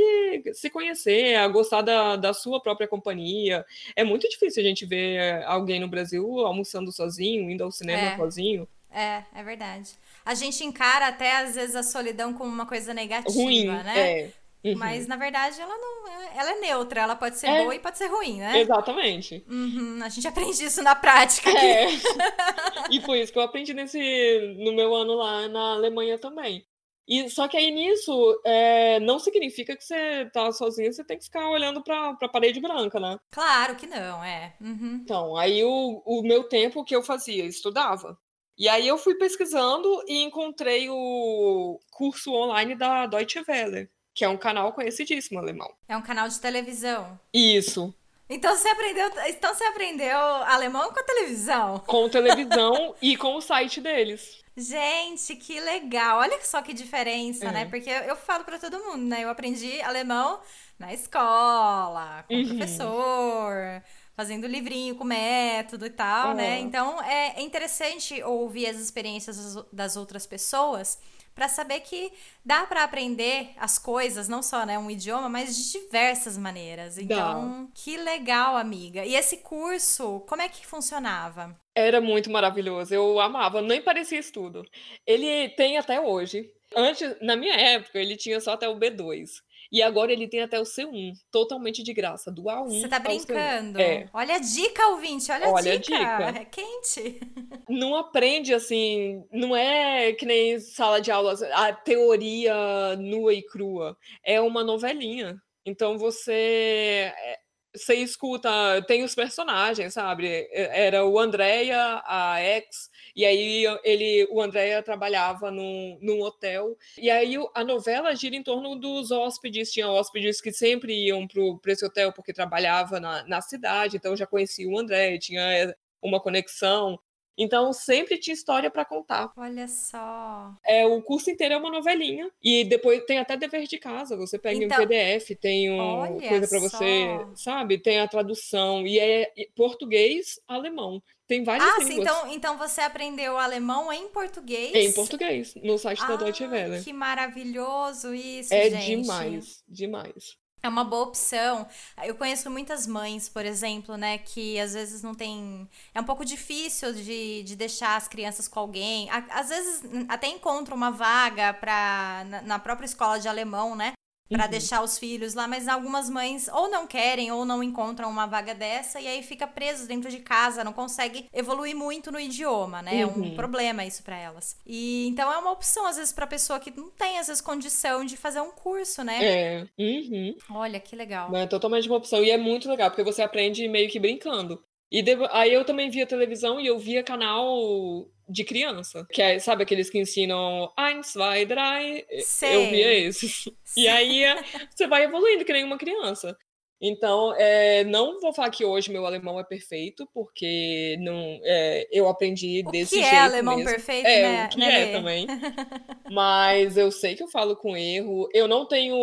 se conhecer, a gostar da, da sua própria companhia. É muito difícil a gente ver alguém no Brasil almoçando sozinho, indo ao cinema É. sozinho. É, é verdade. A gente encara até às vezes a solidão como uma coisa negativa, Ruim, né? é. Uhum. Mas na verdade ela não é, ela é neutra, ela pode ser É. boa e pode ser ruim, né? Exatamente. Uhum, a gente aprende isso na prática. É. e foi isso que eu aprendi nesse, no meu ano lá na Alemanha também. E, só que aí nisso, é, não significa que você tá sozinho, você tem que ficar olhando pra, pra parede branca, né? Claro que não, é. Uhum. Então, aí o, o meu tempo o que eu fazia? Estudava. E aí eu fui pesquisando e encontrei o curso online da Deutsche Welle, que é um canal conhecidíssimo alemão. É um canal de televisão. Isso. Então você aprendeu, então você aprendeu alemão com a televisão. Com televisão e com o site deles. Gente, que legal. Olha só que diferença, É. né? Porque eu, eu falo pra todo mundo, né? Eu aprendi alemão na escola, com o Uhum. professor, fazendo livrinho com método e tal, né? Uhum. Então é é interessante ouvir as experiências das outras pessoas pra saber que dá pra aprender as coisas, não só, né, um idioma, mas de diversas maneiras. Então, que legal, amiga. E esse curso, como é que funcionava? Era muito maravilhoso, eu amava, nem parecia estudo. Ele tem até hoje. Antes, na minha época, ele tinha só até o B2. E agora ele tem até o C1, totalmente de graça, do A1 Você tá ao C1. brincando? É. Olha a dica, ouvinte, olha, Olha a a dica. dica. É quente. Não aprende assim, não é que nem sala de aulas, a teoria nua e crua. É uma novelinha. Então você é, você escuta, tem os personagens, sabe? É, Era o Andrea, a ex, e aí ele, o Andrea trabalhava num, num hotel. E aí a novela gira em torno dos hóspedes. Tinha hóspedes que sempre iam para esse hotel porque trabalhava na, na cidade, então já conhecia o André, tinha é, uma conexão. Então sempre tinha história para contar. Olha só. É, o curso inteiro é uma novelinha. E depois tem até dever de casa. Você pega Então- um PDF, tem um, Olha coisa para você, sabe? Tem a tradução. E é português, alemão. Tem várias Ah, línguas. então, então você aprendeu alemão em português? Em português, no site da Deutsche Ah, Welle. que maravilhoso isso, É gente. demais, demais. É uma boa opção. Eu conheço muitas mães, por exemplo, né, que às vezes não tem. É um pouco difícil de, de deixar as crianças com alguém. Às vezes até encontram uma vaga pra, na, na própria escola de alemão, né? Pra Uhum. deixar os filhos lá, mas algumas mães ou não querem ou não encontram uma vaga dessa e aí fica preso dentro de casa, não consegue evoluir muito no idioma, né? É um Uhum. problema isso pra elas. E então é uma opção às vezes pra pessoa que não tem vezes condição de fazer um curso, né? É. Uhum. Olha que legal. É totalmente uma opção. E é muito legal, porque você aprende meio que brincando. E devo... aí eu também via televisão e eu via canal de criança. Que é, sabe aqueles que ensinam eins, zwei, drei? Sei. Eu via esses. E aí você vai evoluindo que nem uma criança. Então, é, não vou falar que hoje meu alemão é perfeito, porque não, é, eu aprendi o desse que jeito é alemão mesmo. perfeito, é, né? o que né, é também. Mas eu sei que eu falo com erro. Eu não tenho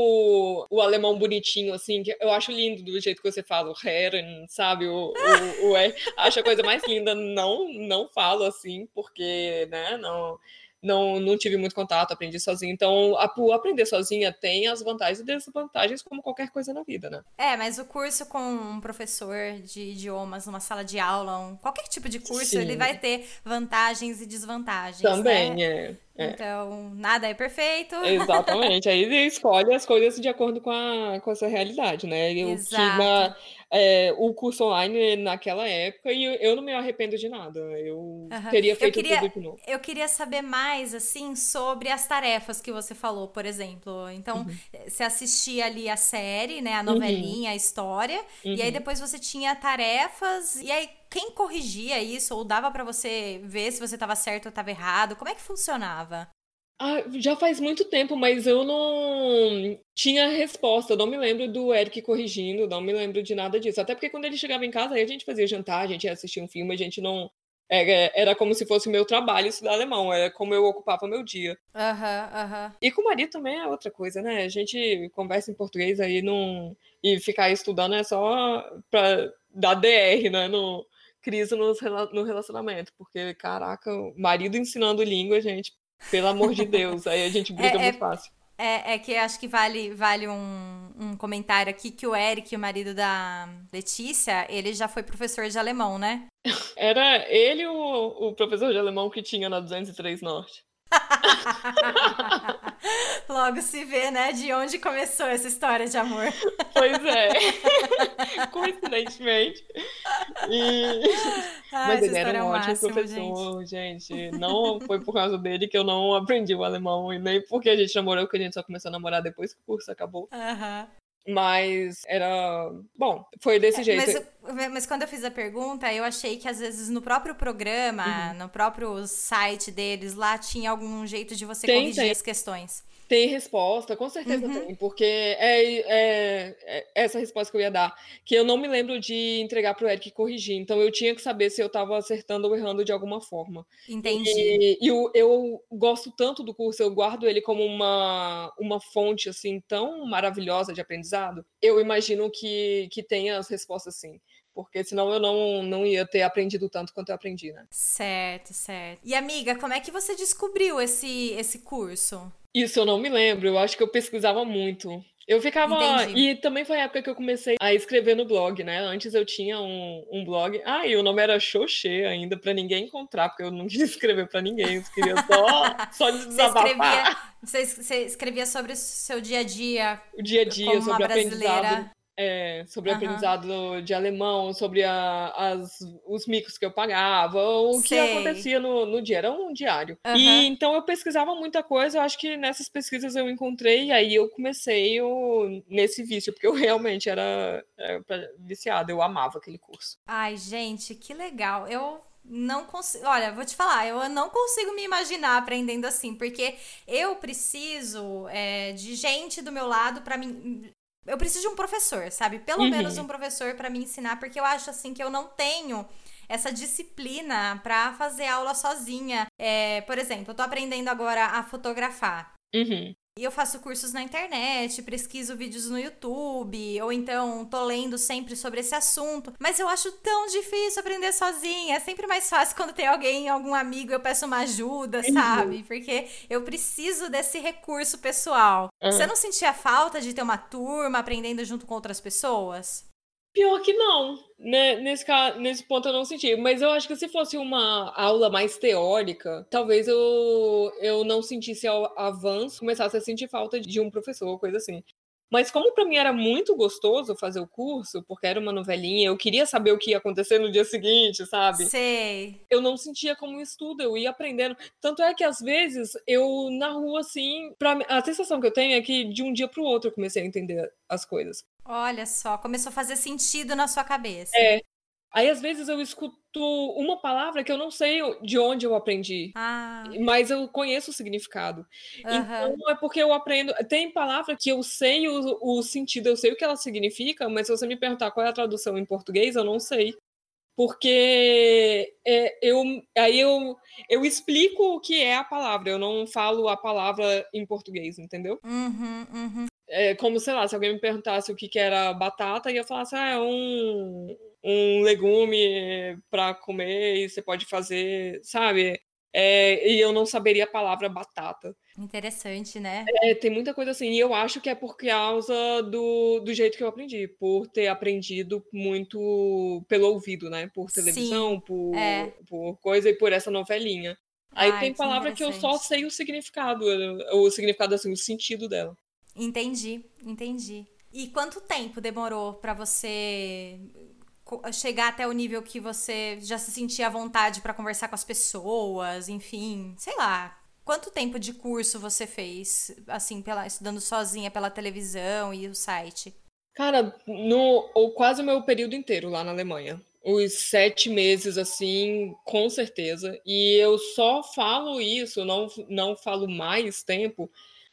o alemão bonitinho, assim, que eu acho lindo do jeito que você fala, o Herren, sabe? O, o, o acho a coisa mais linda. Não, não falo assim, porque, né, não não, não tive muito contato, aprendi sozinho. Então, a, o aprender sozinha tem as vantagens e desvantagens, como qualquer coisa na vida, né? É, mas o curso com um professor de idiomas numa sala de aula, um, qualquer tipo de curso, Sim. ele vai ter vantagens e desvantagens. Também, né? é. É. Então, nada é perfeito. Exatamente. Aí ele escolhe as coisas de acordo com a, com a sua realidade, né? Eu Exato. na, é, o curso online naquela época e eu, eu não me arrependo de nada. Eu Aham. teria Eu feito queria- tudo de novo. Eu queria saber mais, assim, sobre as tarefas que você falou, por exemplo. Uhum. Então, você assistia ali a série, né? A novelinha, a história. E aí Uhum. depois você tinha tarefas. E aí, quem corrigia isso? Ou dava pra você ver se você tava certo ou tava errado? Como é que funcionava? Ah, já faz muito tempo, mas eu não tinha resposta. Eu não me lembro do Eric corrigindo, não me lembro de nada disso. Até porque quando ele chegava em casa, aí a gente fazia jantar, a gente ia assistir um filme, a gente não. Era, era como se fosse o meu trabalho estudar alemão, era como eu ocupava meu dia. Aham, aham. E com o marido também é outra coisa, né? A gente conversa em português aí não... e ficar estudando é só pra dar DR, né? Crise no relacionamento, porque, caraca, o marido ensinando língua, gente, pelo amor de Deus, aí a gente briga É- é- muito fácil. É, é que acho que vale, vale um, um comentário aqui que o Eric, o marido da Letícia, ele já foi professor de alemão, né? Era ele o, o professor de alemão que tinha na 203 Norte. Logo se vê, né, de onde começou essa história de amor. Pois é, coincidentemente. E... Ai, Mas ele era é um ótimo máximo, professor, gente. Não foi por causa dele que eu não aprendi o alemão, e nem porque a gente namorou, que a gente só começou a namorar depois que o curso acabou. Aham. Mas era. Bom, foi desse jeito. É, Mas, mas quando eu fiz a pergunta, eu achei que às vezes no próprio programa, Uhum. no próprio site deles, lá tinha algum jeito de você Tem, corrigir tem. as questões. Tem resposta, com certeza Uhum. tem, porque é, é- é essa resposta que eu ia dar, que eu não me lembro de entregar pro Eric corrigir, então eu tinha que saber se eu estava acertando ou errando de alguma forma. Entendi. E, e eu, eu gosto tanto do curso, eu guardo ele como uma, uma fonte assim tão maravilhosa de aprendizado. Eu imagino que, que tenha as respostas sim, porque senão eu não, não ia ter aprendido tanto quanto eu aprendi, né? Certo, certo. E amiga, como é que você descobriu esse, esse curso? Isso eu não me lembro, eu acho que eu pesquisava muito. Eu ficava. Entendi. E também foi a época que eu comecei a escrever no blog, né? Antes eu tinha um, um blog. Ah, e o nome era Xoxê ainda, pra ninguém encontrar, porque eu não queria escrever pra ninguém, eu queria só, só Você desabafar escrevia, você, es- você escrevia sobre o seu dia a dia o dia a dia, sobre brasileira. aprendizado. É, sobre aprendizado de alemão, sobre a- as, os micos que eu pagava, o que acontecia no, no dia, era um diário. E então eu pesquisava muita coisa, eu acho que nessas pesquisas eu encontrei, e aí eu comecei o- nesse vício, porque eu realmente era, era pra- viciada, eu amava aquele curso. Ai, gente, que legal. Eu não consigo. Olha, vou te falar, eu não consigo me imaginar aprendendo assim, porque eu preciso é, de gente do meu lado pra mim. Eu preciso de um professor, sabe? Pelo Uhum. menos um professor pra me ensinar, porque eu acho assim que eu não tenho essa disciplina pra fazer aula sozinha. É, por exemplo, eu tô aprendendo agora a fotografar. Uhum. E eu faço cursos na internet, pesquiso vídeos no YouTube, ou então tô lendo sempre sobre esse assunto. Mas eu acho tão difícil aprender sozinha. É sempre mais fácil quando tem alguém, algum amigo, eu peço uma ajuda, Uhum. sabe? Porque eu preciso desse recurso pessoal. Aham. Você não sentia falta de ter uma turma aprendendo junto com outras pessoas? Pior que não, né? Nesse, nesse ponto eu não senti. Mas eu acho que se fosse uma aula mais teórica, talvez eu, eu não sentisse ao avanço, começasse a sentir falta de um professor, coisa assim. Mas como para mim era muito gostoso fazer o curso, porque era uma novelinha, eu queria saber o que ia acontecer no dia seguinte, sabe? Sei. eu não sentia como estudo, eu ia aprendendo. Tanto é que às vezes eu na rua assim, pra, a sensação que eu tenho é que de um dia pro outro eu comecei a entender as coisas. Olha só, começou a fazer sentido na sua cabeça. É. Aí, às vezes, eu escuto uma palavra que eu não sei de onde eu aprendi, Ah, mas eu conheço o significado. aham. Então, é porque eu aprendo. Tem palavra que eu sei o, o sentido, eu sei o que ela significa, mas se você me perguntar qual é a tradução em português, eu não sei. Porque é, eu, aí eu, eu explico o que é a palavra, eu não falo a palavra em português, entendeu? Uhum, uhum. É como, sei lá, se alguém me perguntasse o que, que era batata, e eu falasse, ah, é um, um legume para comer e você pode fazer, sabe? É, e eu não saberia a palavra batata. Interessante, né? É, tem muita coisa assim, e eu acho que é por causa do, do jeito que eu aprendi, por ter aprendido muito pelo ouvido, né? Por televisão, Sim, por, é. por coisa e por essa novelinha. Aí Ai, tem que palavra que eu só sei o significado, o significado assim, o sentido dela. Entendi, entendi. E quanto tempo demorou pra você chegar até o nível que você já se sentia à vontade pra conversar com as pessoas, enfim, sei lá. Quanto tempo de curso você fez, assim, pela, estudando sozinha pela televisão e o site? Cara, no, ou quase o meu período inteiro lá na Alemanha. Os sete meses, assim, com certeza. E eu só falo isso, não, não falo mais tempo,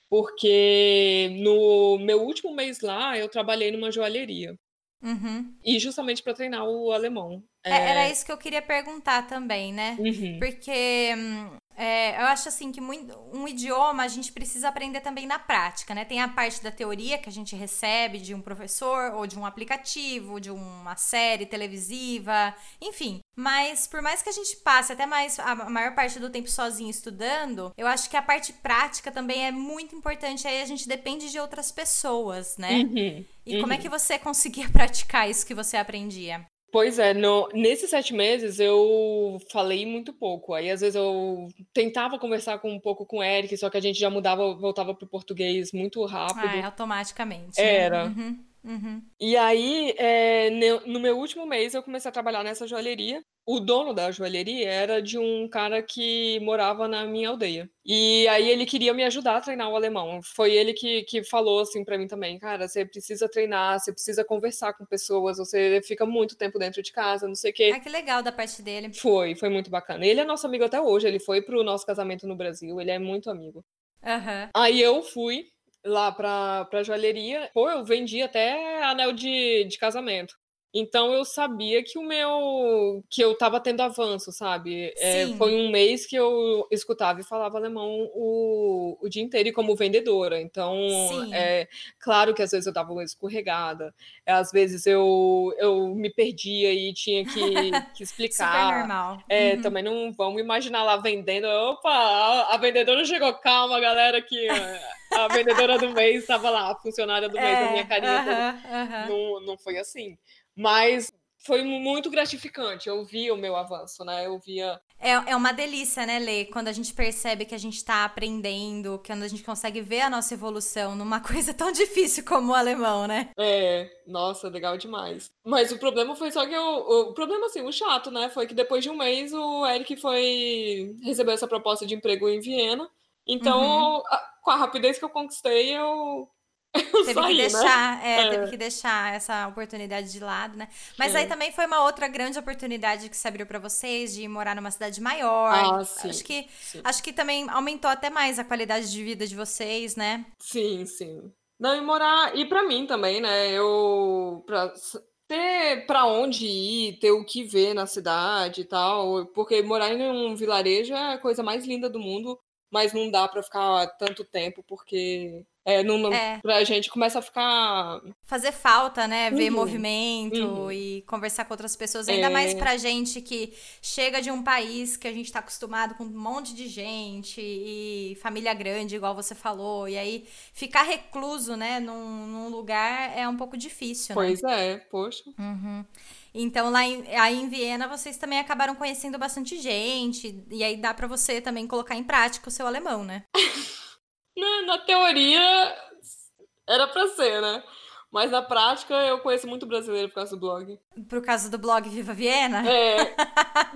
porque no meu último mês lá eu trabalhei numa joalheria. Uhum. E justamente para treinar o alemão. É, era isso que eu queria perguntar também, né? Uhum. Porque hum, é, eu acho assim que muito, um idioma a gente precisa aprender também na prática, né? Tem a parte da teoria que a gente recebe de um professor, ou de um aplicativo, de uma série televisiva, enfim. Mas por mais que a gente passe até mais a maior parte do tempo sozinho estudando, eu acho que a parte prática também é muito importante. Aí a gente depende de outras pessoas, né? Uhum. E como é Uhum. que você conseguia praticar isso que você aprendia? Pois é, no, nesses sete meses eu falei muito pouco. Aí às vezes eu tentava conversar com, um pouco com o Eric, só que a gente já mudava, voltava pro português muito rápido. Ah, é automaticamente, né? Era. Uhum, uhum. E aí, é, no meu último mês, eu comecei a trabalhar nessa joalheria. O dono da joalheria era de um cara que morava na minha aldeia. E aí ele queria me ajudar a treinar o alemão. Foi ele que, que falou assim pra mim também, cara, você precisa treinar, você precisa conversar com pessoas, você fica muito tempo dentro de casa, não sei o quê. Ah, que legal da parte dele. Foi, foi muito bacana. Ele é nosso amigo até hoje, ele foi pro nosso casamento no Brasil, ele é muito amigo. Aham. Aí eu fui lá pra, pra joalheria. Pô, eu vendi até anel de, de casamento. Então eu sabia que o meu. que eu tava tendo avanço, sabe? É, foi um mês que eu escutava e falava alemão o, o dia inteiro e como vendedora. Então, Sim. é claro que às vezes eu dava uma escorregada, às vezes eu, eu me perdia e tinha que, que Super explicar. normal. É, Uhum. também não vamos imaginar lá vendendo. Opa, a, a vendedora chegou, calma, galera, que a vendedora do mês estava lá, a funcionária do mês, a minha carinha. toda. É, aham, aham. Não, não foi assim. Mas foi muito gratificante. Eu via o meu avanço, né? Eu via. É, é uma delícia, né, Lê? Quando a gente percebe que a gente tá aprendendo, quando a gente consegue ver a nossa evolução numa coisa tão difícil como o alemão, né? É, nossa, legal demais. Mas o problema foi só que eu. O problema, assim, o chato, né? Foi que depois de um mês o Eric foi. recebeu essa proposta de emprego em Viena. Então, Uhum. a- com a rapidez que eu conquistei, eu. Eu Teve saí, que né? deixar, é, É. teve que deixar essa oportunidade de lado, né? Mas aí É. também foi uma outra grande oportunidade que se abriu pra vocês de morar numa cidade maior. Ah, sim. Acho que Sim. acho que também aumentou até mais a qualidade de vida de vocês, né? Sim, sim. Não, e morar. E pra mim também, né? Eu. Pra ter pra onde ir, ter o que ver na cidade e tal. Porque morar em um vilarejo é a coisa mais linda do mundo, mas não dá pra ficar tanto tempo, porque. É, não, É. pra gente começa a ficar. fazer falta, né? Ver Uhum, movimento uhum. e conversar com outras pessoas. Ainda mais É. pra gente que chega de um país que a gente tá acostumado com um monte de gente e família grande, igual você falou. E aí ficar recluso, né, num, num lugar é um pouco difícil, né? Pois é, poxa. Uhum. Então lá em, aí em Viena vocês também acabaram conhecendo bastante gente. E aí dá pra você também colocar em prática o seu alemão, né? Na, na teoria, era pra ser, né? Mas na prática, eu conheço muito brasileiro por causa do blog. Por causa do blog Viva Viena? É.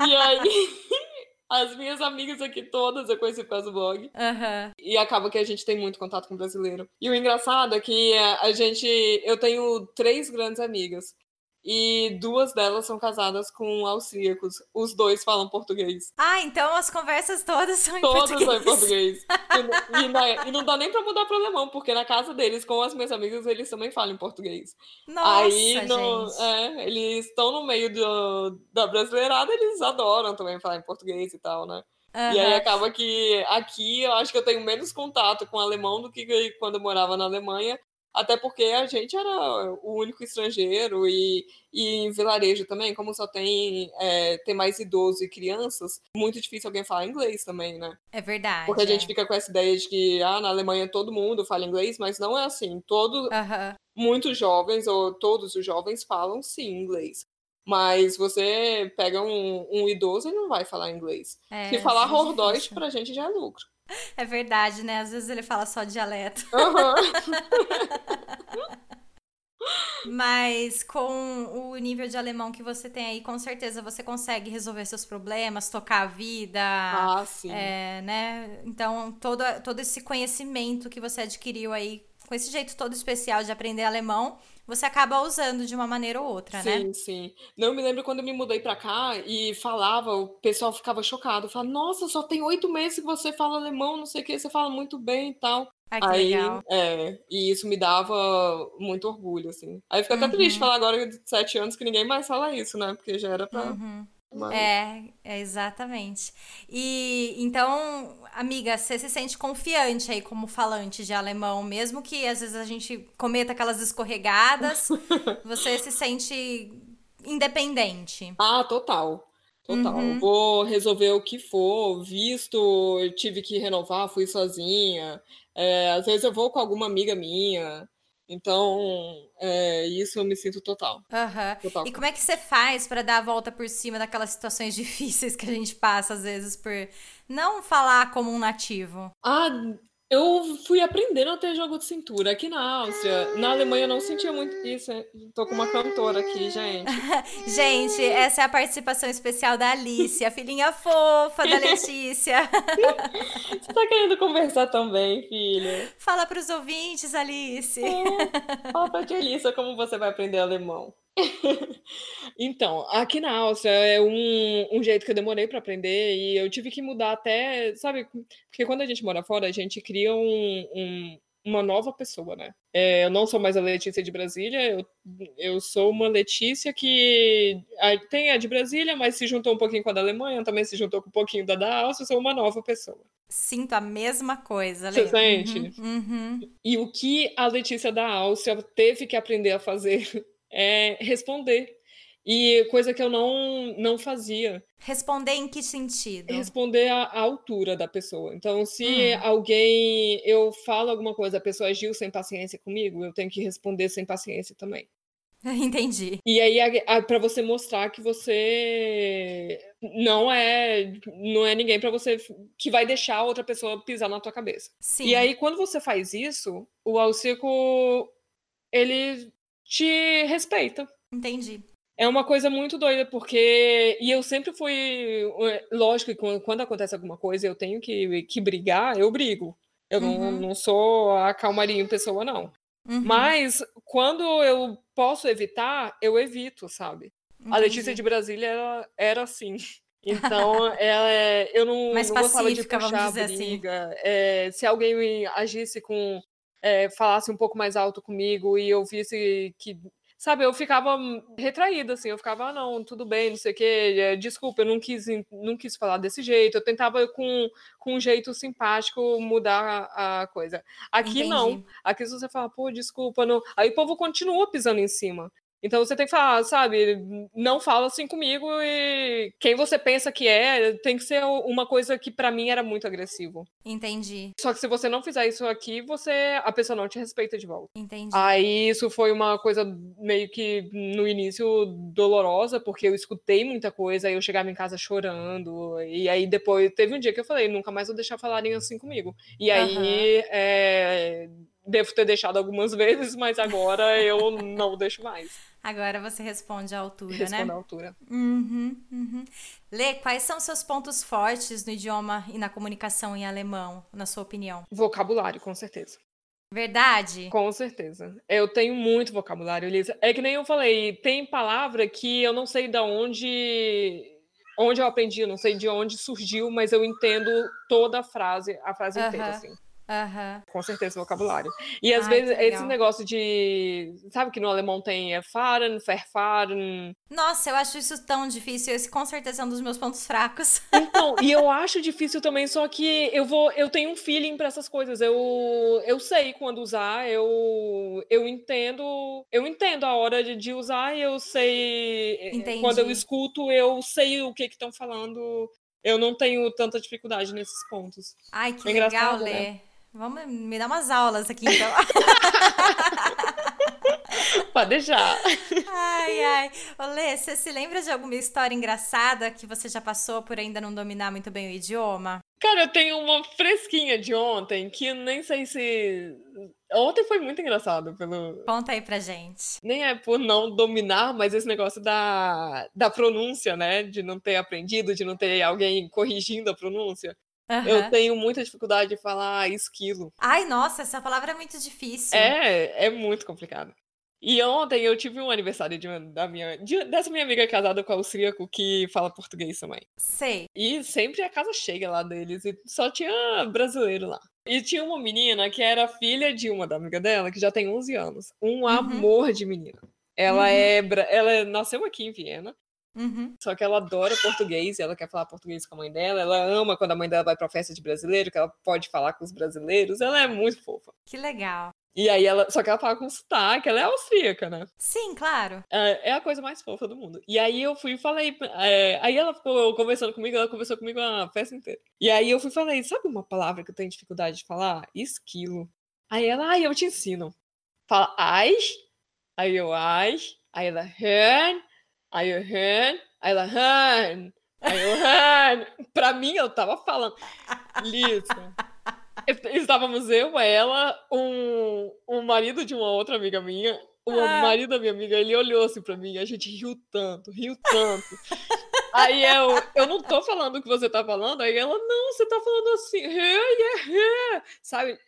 E aí, as minhas amigas aqui todas eu conheci por causa do blog. Aham. E acaba que a gente tem muito contato com brasileiro. E o engraçado é que a gente. Eu tenho três grandes amigas. E duas delas são casadas com austríacos. Os dois falam português. Ah, então as conversas todas são em todas português. Todas são em português. e, na, e, não dá nem pra mudar pro alemão, porque na casa deles, com as minhas amigas, eles também falam em português. Nossa, Aí, no, gente. É, eles estão no meio do, da brasileirada, eles adoram também falar em português e tal, né? Uhum. E aí acaba que aqui eu acho que eu tenho menos contato com alemão do que quando eu morava na Alemanha, até porque a gente era o único estrangeiro e, e em vilarejo também, como só tem, é, tem mais idosos e crianças, muito difícil alguém falar inglês também, né? É verdade. Porque a gente é. fica com essa ideia de que ah, na Alemanha todo mundo fala inglês, mas não é assim. Todo, Uhum. muitos jovens, ou todos os jovens, falam sim inglês. Mas você pega um, um idoso e não vai falar inglês. É, Se falar é pra gente já é lucro. É verdade, né? Às vezes ele fala só dialeto. Aham. Mas com o nível de alemão que você tem aí, com certeza você consegue resolver seus problemas, tocar a vida. Ah, sim. é, né? Então, todo, todo esse conhecimento que você adquiriu aí, com esse jeito todo especial de aprender alemão, você acaba usando de uma maneira ou outra, né? Sim, sim. Não, eu me lembro quando eu me mudei pra cá e falava, o pessoal ficava chocado. Falava, nossa, só tem oito meses que você fala alemão, não sei o que, você fala muito bem e tal. Que Aí, legal. é, e isso me dava muito orgulho, assim. Aí fica até Uhum. triste falar agora de sete anos que ninguém mais fala isso, né? Porque já era pra. Uhum. É, é exatamente. E então, amiga, você se sente confiante aí como falante de alemão, mesmo que às vezes a gente cometa aquelas escorregadas, você se sente independente. Ah, total. Total. Uhum. Vou resolver o que for, visto, eu tive que renovar, fui sozinha. É, às vezes eu vou com alguma amiga minha. Então, é, isso eu me sinto total. Aham. Total. E como é que você faz pra dar a volta por cima daquelas situações difíceis que a gente passa às vezes por não falar como um nativo? Ah, eu fui aprendendo a ter jogo de cintura aqui na Áustria. Na Alemanha eu não sentia muito isso. Tô com uma cantora aqui, gente. Gente, essa é a participação especial da Alice, a filhinha fofa da Letícia. Você tá querendo conversar também, filha? Fala pros ouvintes, Alice. Fala pra tia Alissa como você vai aprender alemão. Então, aqui na Áustria é um, um jeito que eu demorei para aprender e eu tive que mudar até, sabe? Porque quando a gente mora fora, a gente cria um, um- uma nova pessoa, né? É, eu não sou mais a Letícia de Brasília, eu, eu sou uma Letícia que a- tem a de Brasília, mas se juntou um pouquinho com a da Alemanha, também se juntou com um pouquinho da da Áustria, eu sou uma nova pessoa. Sinto a mesma coisa, Você Lê. sente? Uhum, uhum. E o que a Letícia da Áustria teve que aprender a fazer é responder. E coisa que eu não, não fazia, Responder em que sentido? responder à, à altura da pessoa. Então, se Hum. alguém, eu falo alguma coisa, a pessoa agiu sem paciência comigo, eu tenho que responder sem paciência também. Entendi. E aí, para você mostrar que você não é, não é ninguém para você que vai deixar a outra pessoa pisar na tua cabeça. Sim. E aí, quando você faz isso, o austríaco, ele te respeita. Entendi. É uma coisa muito doida, porque. E eu sempre fui. Lógico que quando- acontece alguma coisa eu tenho que, que brigar, eu brigo. Eu não, Uhum. não sou a calmaria em pessoa, não. Uhum, Mas quando eu posso evitar, eu evito, sabe? A Letícia entendi. de Brasília era, era assim. Então, ela, é- eu não, Mais não gostava de pacífica, vamos puxar dizer assim. briga. É, se alguém agisse com. É, falasse um pouco mais alto comigo e eu visse que. Sabe, eu ficava retraída, assim, eu ficava, ah, não, tudo bem, não sei o quê, é, desculpa, eu não quis, não quis falar desse jeito, eu tentava com, com um jeito simpático mudar a, a coisa. Aqui não, Entendi. Aqui se você fala, pô, desculpa, não. Aí o povo continua pisando em cima. Então você tem que falar, sabe, não fala assim comigo e quem você pensa que é, tem que ser uma coisa que pra mim era muito agressivo. Entendi. Só que se você não fizer isso aqui, você a pessoa não te respeita de volta. Entendi. Aí isso foi uma coisa meio que no início dolorosa, porque eu escutei muita coisa, aí eu chegava em casa chorando, e aí depois teve um dia que eu falei, nunca mais vou deixar falarem assim comigo. E aí Aham. é, devo ter deixado algumas vezes, mas agora eu não deixo mais. Agora você responde à altura, Respondo né? à altura. Uhum, uhum. Lê, quais são seus pontos fortes no idioma e na comunicação em alemão, na sua opinião? Vocabulário, com certeza. Verdade? Com certeza. Eu tenho muito vocabulário, Elisa. É que nem eu falei, tem palavra que eu não sei de onde onde eu aprendi, eu não sei de onde surgiu, mas eu entendo toda a frase, a frase Aham. inteira, assim. Aham. Com certeza, vocabulário. E às Ai, vezes esse negócio de. Sabe que no alemão tem erfahren, verfahren. Nossa, eu acho isso tão difícil. Esse com certeza é um dos meus pontos fracos. Então, e eu acho difícil também, só que eu vou, eu tenho um feeling para essas coisas. Eu, eu sei quando usar, eu, eu entendo, eu entendo a hora de, de usar, e eu sei Entendi. quando eu escuto, eu sei o que que estão falando. Eu não tenho tanta dificuldade nesses pontos. Ai, que É legal, Lê. né? Vamos me dar umas aulas aqui, então. Pode deixar. ai, ai. Ô, Lê, você se lembra de alguma história engraçada que você já passou por ainda não dominar muito bem o idioma? Cara, eu tenho uma fresquinha de ontem que nem sei se. Ontem foi muito engraçado pelo. Conta aí pra gente. Nem é por não dominar, mas esse negócio da, da pronúncia, né? De não ter aprendido, de não ter alguém corrigindo a pronúncia. Eu Aham. tenho muita dificuldade de falar esquilo. Ai, nossa, essa palavra é muito difícil. É, é muito complicado. E ontem eu tive um aniversário de uma- da minha, de- dessa minha amiga casada com austríaco que fala português também. Sei. E sempre a casa cheia lá deles, e só tinha brasileiro lá. E tinha uma menina que era filha de uma da amiga dela, que já tem 11 anos. Um amor de menina. Ela Uhum. é, ela nasceu aqui em Viena, Uhum. só que ela adora português, e ela quer falar português com a mãe dela. Ela ama quando a mãe dela vai pra festa de brasileiro, que ela pode falar com os brasileiros. Ela é muito fofa. Que legal. E aí ela, só que ela fala com sotaque, ela é austríaca, né? Sim, claro. É é a coisa mais fofa do mundo. E aí eu fui e falei. é, aí ela ficou conversando comigo, ela conversou comigo a festa inteira. E aí eu fui e falei: sabe uma palavra que eu tenho dificuldade de falar? Esquilo. Aí ela, ai, eu te ensino. Fala, ai. Aí eu, ai. Aí ela, hören. Aí eu, hören. Aí ela, hören. Aí eu, hören. Pra mim, eu tava falando. Lisa. Estávamos eu, ela, um, um marido de uma outra amiga minha. O Ah. marido da minha amiga, ele olhou assim pra mim, a gente riu tanto, riu tanto. Aí eu, eu não tô falando o que você tá falando, aí ela, não, você tá falando assim, "Hê, é, hê", sabe?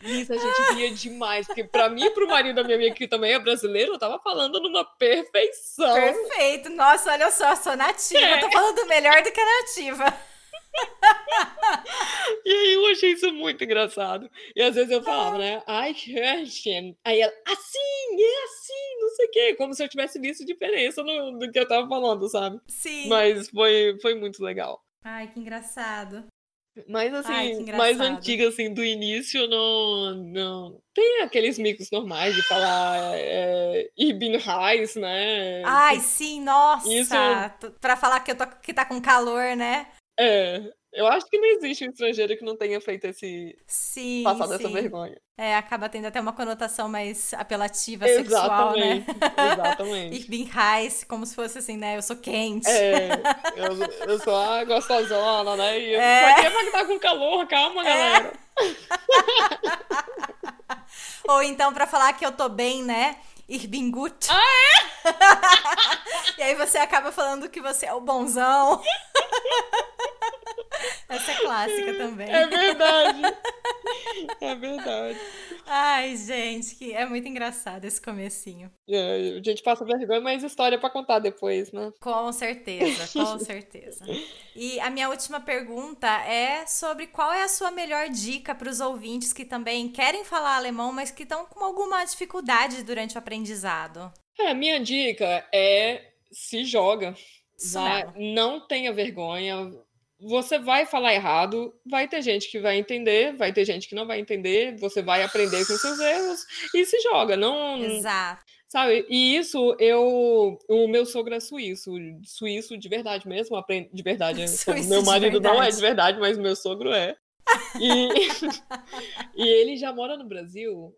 Lisa, a gente ria demais, porque pra mim e pro marido da minha amiga, que também é brasileiro, eu tava falando numa perfeição. Perfeito. Nossa, olha só, sou nativa. É. Tô falando melhor do que a nativa. E aí eu achei isso muito engraçado. E às vezes eu falava, né? Ai, Kirsten. Aí ela, assim, é assim, não sei o quê. Como se eu tivesse visto diferença no, do que eu tava falando, sabe? Sim. Mas foi, foi muito legal. Ai, que engraçado. Mas Ai, assim, que mais antiga, assim, do início, não, não. Tem aqueles micos normais de falar é, Ich bin heiß, né? Ai, sim, nossa. Isso- Pra falar que, eu tô, que tá com calor, né? É, eu acho que não existe um estrangeiro que não tenha feito esse. Sim, passado essa sim. vergonha. É, acaba tendo até uma conotação mais apelativa, sexual, né? Exatamente. Exatamente. Bin heiß, como se fosse assim, né? Eu sou quente. É, eu, eu sou a gostosona, né? E É. Pra que tá com calor? Calma, galera. Ou então pra falar que eu tô bem, né? Ich bin gut. Ah, e aí você acaba falando que você é o bonzão. Essa é clássica também. É verdade. É verdade. Ai, gente, que é muito engraçado esse comecinho. É, a gente passa vergonha, mas história pra contar depois, né? Com certeza, com certeza. E a minha última pergunta é sobre qual é a sua melhor dica para os ouvintes que também querem falar alemão, mas que estão com alguma dificuldade durante o aprendizado. É, a minha dica é se joga. Vai- não tenha vergonha. Você vai falar errado, vai ter gente que vai entender, vai ter gente que não vai entender, você vai aprender com seus erros e se joga. Não, Exato. Sabe? E isso, eu. O meu sogro é suíço. Suíço de verdade mesmo. Aprende, de verdade. Suíço meu marido não é verdade. de verdade, mas meu sogro é. E, e ele já mora no Brasil,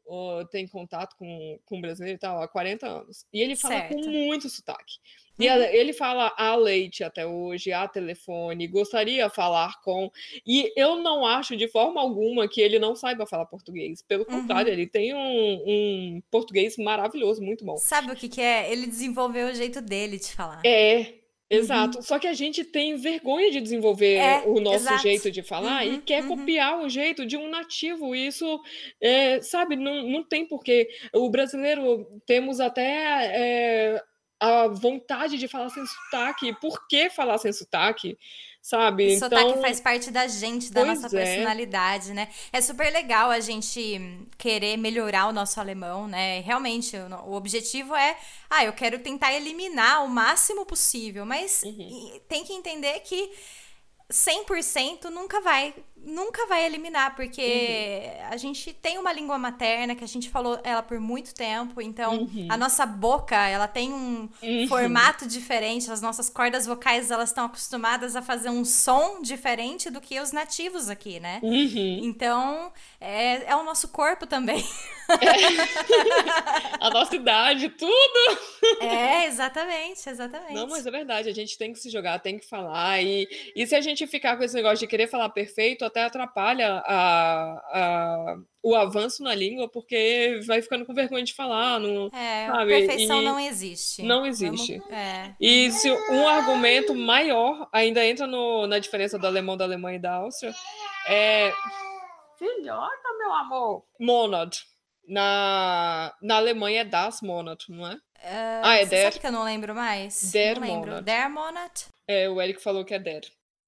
tem contato com, com brasileiro e tal, há 40 anos. E ele fala com Certo. muito sotaque. E Uhum. ele fala a leite até hoje, a telefone, gostaria falar com. E eu não acho de forma alguma que ele não saiba falar português. Pelo Uhum. contrário, ele tem um, um português maravilhoso, muito bom. Sabe o que, que é? Ele desenvolveu o jeito dele de falar. É, Exato. Uhum. Só que a gente tem vergonha de desenvolver é, o nosso exato. jeito de falar uhum, e quer uhum. copiar o jeito de um nativo. E isso, é, sabe, não, não tem porquê. O brasileiro temos até é, a vontade de falar sem sotaque. Por que falar sem sotaque? Sabe? O então... sotaque faz parte da gente, da nossa é. personalidade, né? É super legal a gente querer melhorar o nosso alemão, né? Realmente, o, objetivo é, ah, eu quero tentar eliminar o máximo possível, mas uhum. tem que entender que 100% nunca vai nunca vai eliminar, porque uhum. a gente tem uma língua materna que a gente falou ela por muito tempo, então uhum. a nossa boca, ela tem um uhum. formato diferente, as nossas cordas vocais, elas estão acostumadas a fazer um som diferente do que os nativos aqui, né? Uhum. Então, é, é o nosso corpo também. É. a nossa idade, tudo! É, exatamente, exatamente. Não, mas é verdade, a gente tem que se jogar, tem que falar, e, e se a gente ficar com esse negócio de querer falar perfeito, até atrapalha a, a, o avanço na língua, porque vai ficando com vergonha de falar. Não, é, sabe? perfeição e não existe. Não existe. Vamos, é. E se um argumento maior ainda entra no, na diferença do alemão, da Alemanha e da Áustria, é. Filhota, meu amor! Monad. Na, na Alemanha é das Monat, não é? Uh, ah, é der. Sabe que eu não lembro mais? Der não lembro. Der Monat? É, o Eric falou que é der.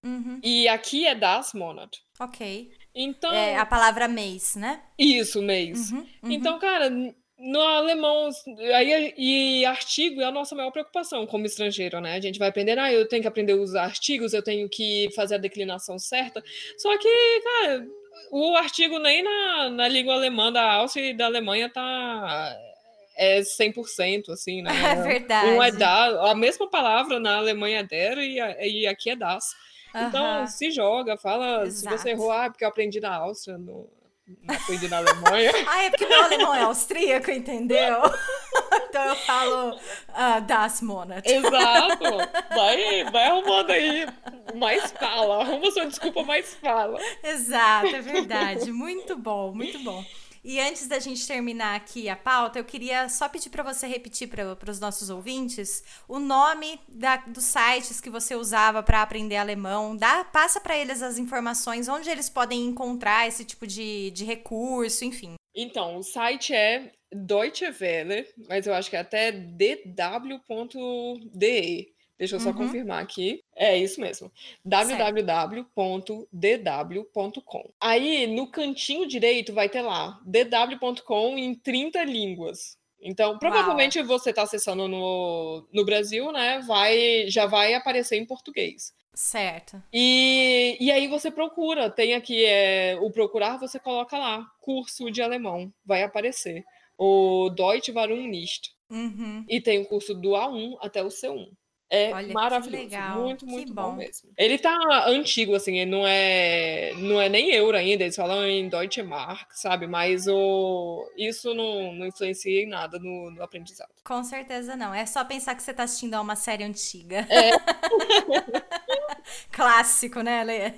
Uhum. E aqui é das Monat. Ok. Então. É a palavra mês, né? Isso, mês. Uhum, uhum. Então, cara, no alemão, aí, e artigo é a nossa maior preocupação como estrangeiro, né? A gente vai aprender, ah, eu tenho que aprender os artigos, eu tenho que fazer a declinação certa. Só que, cara, o artigo nem na, na língua alemã da Áustria e da Alemanha tá é 100%, assim, né? É verdade. Um é da, a mesma palavra na Alemanha é der e, e aqui é das. Então, se joga, fala Exato. se você errou, ah, porque eu aprendi na Áustria, no, não aprendi na Alemanha. ah, é porque meu alemão é austríaco, entendeu? então eu falo uh, das Monat. Exato. Vai, vai arrumando aí mais fala. Arruma sua desculpa, mais fala. Exato, é verdade. Muito bom, muito bom. E antes da gente terminar aqui a pauta, eu queria só pedir para você repetir para os nossos ouvintes o nome da, dos sites que você usava para aprender alemão. Dá, passa para eles as informações, onde eles podem encontrar esse tipo de, de recurso, enfim. Então, o site é Deutsche Welle, mas eu acho que é até dw.de. Deixa eu só uhum. confirmar aqui. É isso mesmo. www.dw.com. Aí no cantinho direito vai ter lá dw.com em 30 línguas. Então, provavelmente Uau. você está acessando no, no Brasil, né? Vai, já vai aparecer em português. Certo. E, e aí você procura, tem aqui é, o procurar, você coloca lá, curso de alemão, vai aparecer. O Deutsche Warum nicht. Uhum. E tem o curso do A1 até o C1. É Olha, maravilhoso. Muito, muito bom. bom. mesmo. Ele tá antigo, assim, ele não é, não é nem euro ainda, eles falam em Deutsche Mark, sabe? Mas o, isso não, não influencia em nada no, no aprendizado. Com certeza não. É só pensar que você tá assistindo a uma série antiga. É. Clássico, né, Lê? É.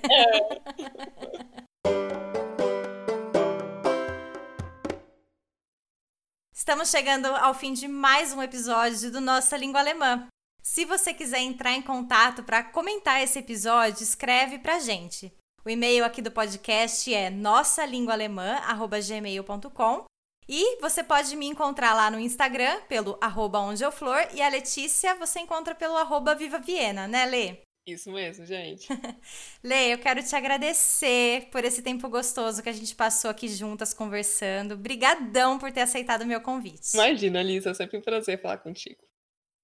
Estamos chegando ao fim de mais um episódio do Nossa Língua Alemã. Se você quiser entrar em contato para comentar esse episódio, escreve para gente. O e-mail aqui do podcast é nossalínguaalemã@gmail.com e você pode me encontrar lá no Instagram pelo arroba onde eu flor e a Letícia você encontra pelo arroba Viva Viena, né, Lê? Isso mesmo, gente. Lê, eu quero te agradecer por esse tempo gostoso que a gente passou aqui juntas conversando. Brigadão por ter aceitado o meu convite. Imagina, Lisa, é sempre um prazer falar contigo.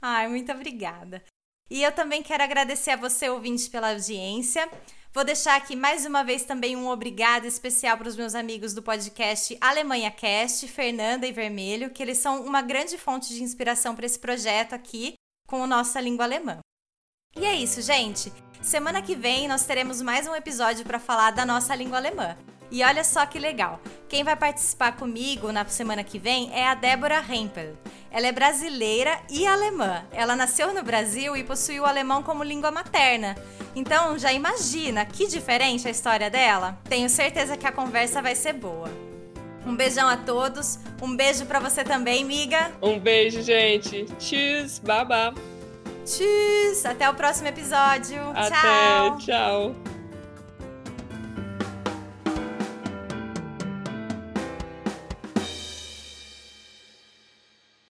Ai, muito obrigada. E eu também quero agradecer a você, ouvinte, pela audiência. Vou deixar aqui mais uma vez também um obrigado especial para os meus amigos do podcast Alemanha Cast, Fernanda e Vermelho, que eles são uma grande fonte de inspiração para esse projeto aqui com a nossa língua alemã. E é isso, gente. Semana que vem nós teremos mais um episódio para falar da nossa língua alemã. E olha só que legal. Quem vai participar comigo na semana que vem é a Débora Hempel. Ela é brasileira e alemã. Ela nasceu no Brasil e possui o alemão como língua materna. Então, já imagina que diferente a história dela? Tenho certeza que a conversa vai ser boa. Um beijão a todos. Um beijo para você também, miga. Um beijo, gente. Tchau, baba. Tchau! Até o próximo episódio. Até, tchau. tchau.